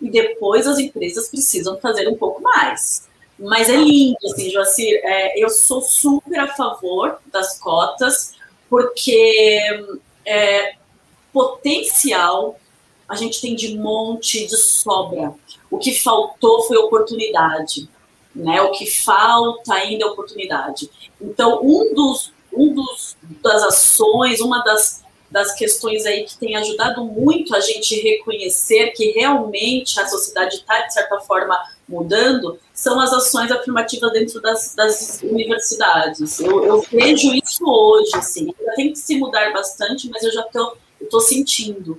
e depois as empresas precisam fazer um pouco mais. Mas é lindo, assim, Joacir. É, eu sou super a favor das cotas, porque é, potencial a gente tem de monte, de sobra. O que faltou foi oportunidade, né? O que falta ainda é oportunidade. Então, um dos, um dos das ações, uma das das questões aí que tem ajudado muito a gente reconhecer que realmente a sociedade está, de certa forma, mudando, são as ações afirmativas dentro das, das universidades. Eu, eu, vejo isso hoje, assim, tem que se mudar bastante, mas eu já estou sentindo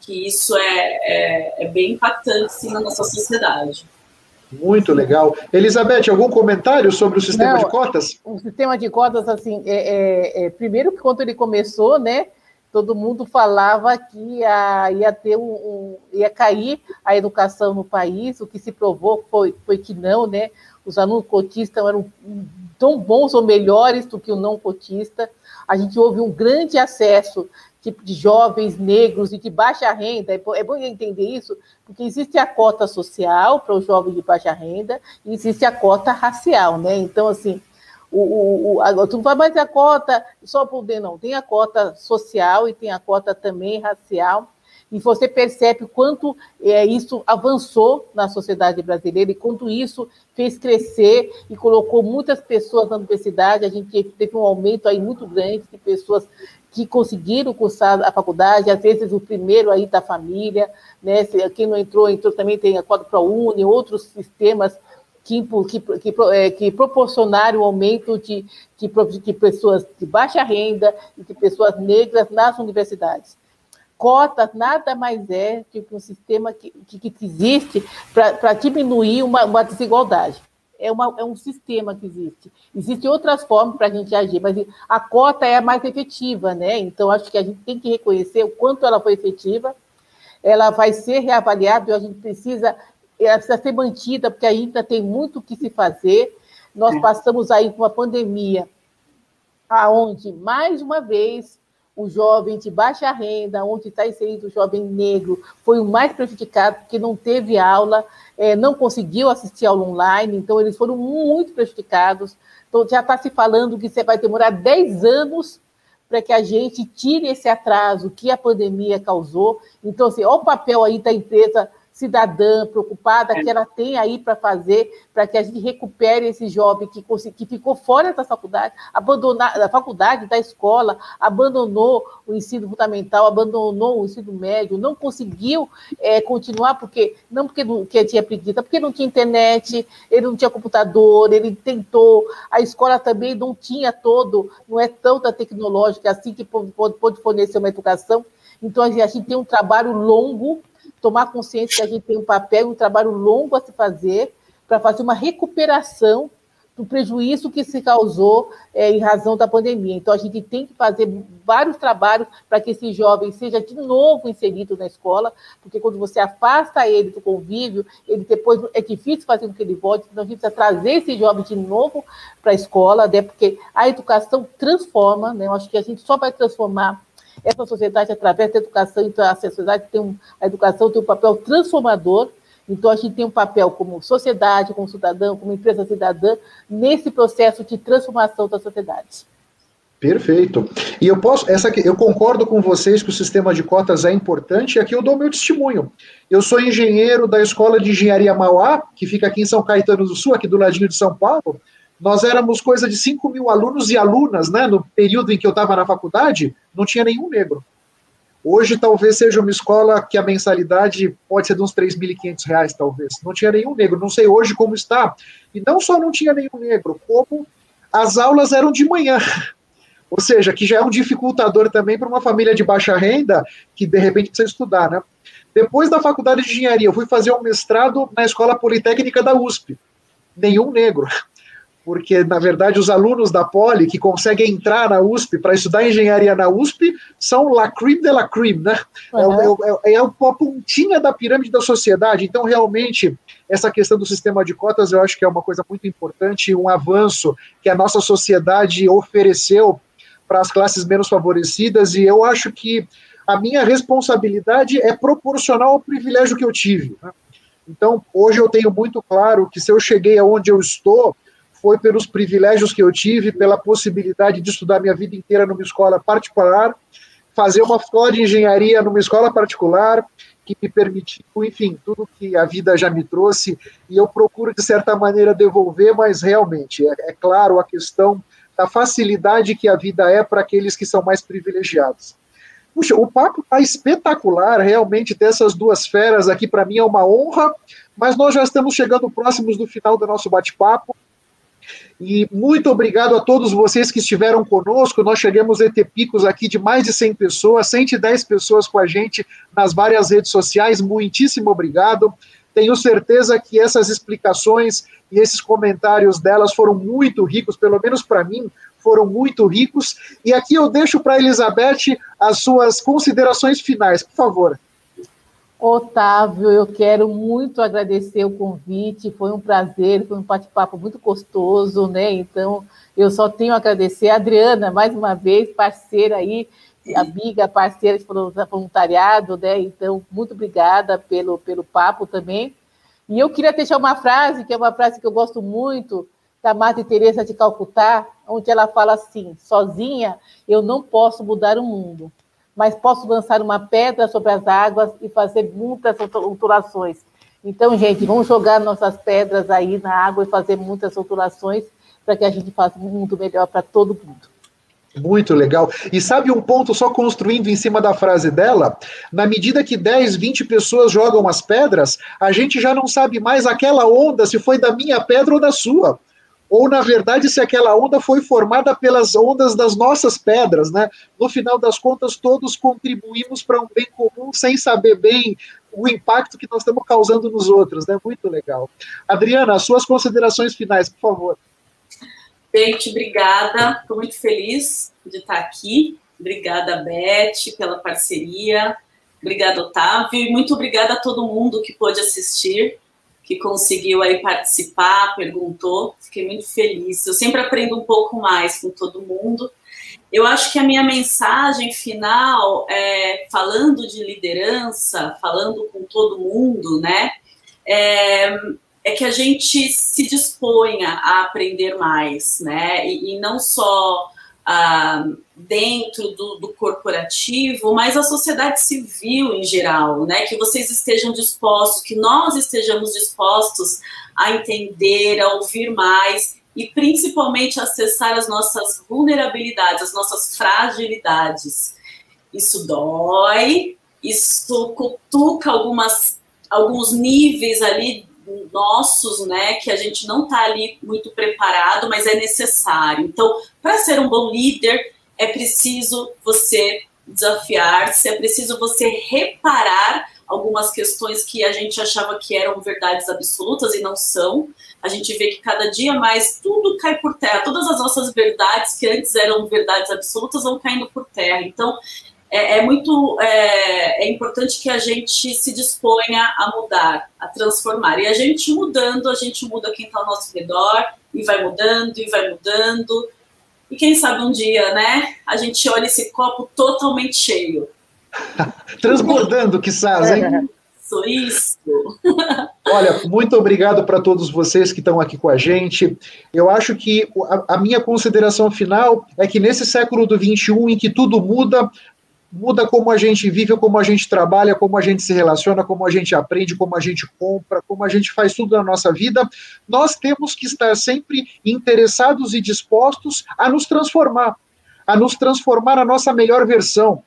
que isso é, é, é bem impactante, na nossa sociedade. Muito legal. Elizabeth, algum comentário sobre o sistema Não, de cotas? O sistema de cotas, assim, é, é, é, primeiro que quando ele começou, né, todo mundo falava que ia, ia ter um, um, ia cair a educação no país, o que se provou foi, foi que não, né? Os alunos cotistas eram tão bons ou melhores do que o não cotista. A gente houve um grande acesso tipo de jovens negros e de baixa renda. É, é bom entender isso, porque existe a cota social para os jovens de baixa renda e existe a cota racial, né? Então, assim, o, o, o, tu não vai mais a cota só poder, não. Tem a cota social e tem a cota também racial. E você percebe o quanto é, isso avançou na sociedade brasileira e quanto isso fez crescer e colocou muitas pessoas na universidade. A gente teve um aumento aí muito grande de pessoas que conseguiram cursar a faculdade, às vezes o primeiro aí da família, né? Quem não entrou, entrou também tem a cota ProUni, outros sistemas que, que, que, é, que proporcionaram o aumento de, de, de, pessoas de baixa renda e de pessoas negras nas universidades. Cotas nada mais é do que um sistema que, que, que existe para diminuir uma, uma desigualdade. É, uma, é um sistema que existe. Existem outras formas para a gente agir, mas a cota é a mais efetiva, né? Então, acho que a gente tem que reconhecer o quanto ela foi efetiva, ela vai ser reavaliada e a gente precisa ela precisa ser mantida, porque ainda tem muito o que se fazer. Nós é. passamos aí por uma pandemia, aonde, mais uma vez, o jovem de baixa renda, onde está inserido o jovem negro, foi o mais prejudicado, porque não teve aula, é, não conseguiu assistir aula online, então eles foram muito prejudicados. Então já está se falando que vai demorar 10 anos para que a gente tire esse atraso que a pandemia causou. Então, assim, olha o papel aí da empresa cidadã, preocupada, que ela tem aí para fazer, para que a gente recupere esse jovem que, que ficou fora da faculdade, abandonar da faculdade, da escola, abandonou o ensino fundamental, abandonou o ensino médio, não conseguiu é, continuar, porque não porque, não, porque tinha preguiça, porque não tinha internet, ele não tinha computador, ele tentou, a escola também não tinha todo, não é tanta tecnológica assim que pode, pode fornecer uma educação. Então, a gente tem um trabalho longo tomar consciência que a gente tem um papel, um trabalho longo a se fazer para fazer uma recuperação do prejuízo que se causou é, em razão da pandemia. Então, a gente tem que fazer vários trabalhos para que esse jovem seja de novo inserido na escola, porque quando você afasta ele do convívio, ele depois é difícil fazer com que ele volte, então a gente precisa trazer esse jovem de novo para a escola, né, porque a educação transforma, né, eu acho que a gente só vai transformar essa sociedade, através da educação, então a sociedade tem um, a educação tem um papel transformador, Então, a gente tem um papel como sociedade, como cidadão, como empresa cidadã, nesse processo de transformação da sociedade. Perfeito. E eu posso, essa aqui, eu concordo com vocês que o sistema de cotas é importante, e aqui eu dou meu testemunho. Eu sou engenheiro da Escola de Engenharia Mauá, que fica aqui em São Caetano do Sul, aqui do ladinho de São Paulo. Nós éramos coisa de 5 mil alunos e alunas, né? No período em que eu estava na faculdade, não tinha nenhum negro. Hoje talvez seja uma escola que a mensalidade pode ser de uns 3.500 reais, talvez. Não tinha nenhum negro, não sei hoje como está. E não só não tinha nenhum negro, como as aulas eram de manhã. Ou seja, que já é um dificultador também para uma família de baixa renda que de repente precisa estudar, né? Depois da faculdade de engenharia, eu fui fazer um mestrado na Escola Politécnica da USP. Nenhum negro porque, na verdade, os alunos da Poli que conseguem entrar na USP para estudar engenharia na USP são la crime de la crime, né? Uhum. É, é, é, a pontinha da pirâmide da sociedade. Então, realmente, essa questão do sistema de cotas eu acho que é uma coisa muito importante, um avanço que a nossa sociedade ofereceu para as classes menos favorecidas, e eu acho que a minha responsabilidade é proporcional ao privilégio que eu tive. Né? Então, hoje eu tenho muito claro que se eu cheguei aonde eu estou, foi pelos privilégios que eu tive, pela possibilidade de estudar minha vida inteira numa escola particular, fazer uma escola de engenharia numa escola particular, que me permitiu, enfim, tudo que a vida já me trouxe, e eu procuro, de certa maneira, devolver, mas realmente, é, é claro, a questão da facilidade que a vida é para aqueles que são mais privilegiados. Puxa, o papo está espetacular, realmente, ter essas duas feras aqui, para mim é uma honra, mas nós já estamos chegando próximos do final do nosso bate-papo. E muito obrigado a todos vocês que estiveram conosco. Nós chegamos a ter picos aqui de mais de 100 pessoas, 110 pessoas com a gente nas várias redes sociais. Muitíssimo obrigado. Tenho certeza que essas explicações e esses comentários delas foram muito ricos, pelo menos para mim, foram muito ricos. E aqui eu deixo para Elizabeth as suas considerações finais, por favor. Otávio, eu quero muito agradecer o convite, foi um prazer, foi um bate-papo muito gostoso, né? Então, eu só tenho a agradecer a Adriana, mais uma vez, parceira aí, amiga, parceira de voluntariado, né? Então, muito obrigada pelo, pelo papo também. E eu queria deixar uma frase, que é uma frase que eu gosto muito, da Madre Teresa de Calcutá, onde ela fala assim: sozinha eu não posso mudar o mundo, mas posso lançar uma pedra sobre as águas e fazer muitas ondulações. Então, gente, vamos jogar nossas pedras aí na água e fazer muitas ondulações para que a gente faça um mundo melhor para todo mundo. Muito legal. E sabe um ponto, só construindo em cima da frase dela? Na medida que 10, 20 pessoas jogam as pedras, a gente já não sabe mais aquela onda se foi da minha pedra ou da sua ou na verdade se aquela onda foi formada pelas ondas das nossas pedras, né? No final das contas, todos contribuímos para um bem comum sem saber bem o impacto que nós estamos causando nos outros, né? Muito legal. Adriana, suas considerações finais, por favor. Gente, obrigada. Estou muito feliz de estar aqui. Obrigada, Beth, pela parceria. Obrigada, Otávio. E muito obrigada a todo mundo que pôde assistir que conseguiu aí participar, perguntou, fiquei muito feliz. Eu sempre aprendo um pouco mais com todo mundo. Eu acho que a minha mensagem final, é, falando de liderança, falando com todo mundo, né, é, é que a gente se disponha a aprender mais, né, e, e não só ah, dentro do, do, corporativo, mas a sociedade civil em geral, né? Que vocês estejam dispostos, que nós estejamos dispostos a entender, a ouvir mais e principalmente acessar as nossas vulnerabilidades, as nossas fragilidades. Isso dói, isso cutuca algumas, alguns níveis ali nossos, né, que a gente não está ali muito preparado, mas é necessário. Então, para ser um bom líder, é preciso você desafiar-se, é preciso você reparar algumas questões que a gente achava que eram verdades absolutas e não são. A gente vê que cada dia mais tudo cai por terra, todas as nossas verdades que antes eram verdades absolutas vão caindo por terra. Então, é, é muito é, é, importante que a gente se disponha a mudar, a transformar. E a gente mudando, a gente muda quem está ao nosso redor, e vai mudando, e vai mudando. E quem sabe um dia, né, a gente olha esse copo totalmente cheio. [laughs] Transbordando, que hein? [laughs] Isso, isso. Olha, muito obrigado para todos vocês que estão aqui com a gente. Eu acho que a, a minha consideração final é que nesse século do 21, em que tudo muda, muda como a gente vive, como a gente trabalha, como a gente se relaciona, como a gente aprende, como a gente compra, como a gente faz tudo na nossa vida, nós temos que estar sempre interessados e dispostos a nos transformar, a nos transformar na nossa melhor versão,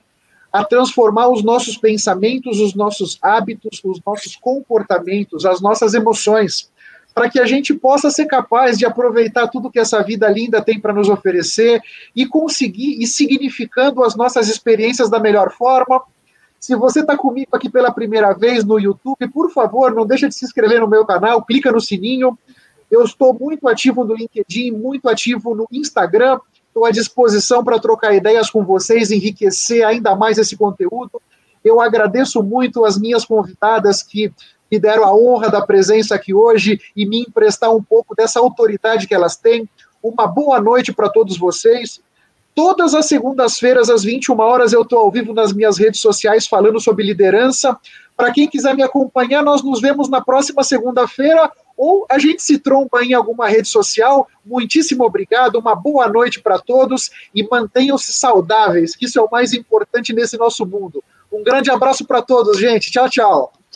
a transformar os nossos pensamentos, os nossos hábitos, os nossos comportamentos, as nossas emoções para que a gente possa ser capaz de aproveitar tudo que essa vida linda tem para nos oferecer e conseguir ir significando as nossas experiências da melhor forma. Se você está comigo aqui pela primeira vez no YouTube, por favor, não deixa de se inscrever no meu canal, clica no sininho. Eu estou muito ativo no LinkedIn, muito ativo no Instagram. Estou à disposição para trocar ideias com vocês, enriquecer ainda mais esse conteúdo. Eu agradeço muito as minhas convidadas que me deram a honra da presença aqui hoje e me emprestar um pouco dessa autoridade que elas têm. Uma boa noite para todos vocês. Todas as segundas-feiras, às 21 horas, eu estou ao vivo nas minhas redes sociais falando sobre liderança. Para quem quiser me acompanhar, nós nos vemos na próxima segunda-feira ou a gente se tromba em alguma rede social. Muitíssimo obrigado, uma boa noite para todos e mantenham-se saudáveis, que isso é o mais importante nesse nosso mundo. Um grande abraço para todos, gente. Tchau, tchau.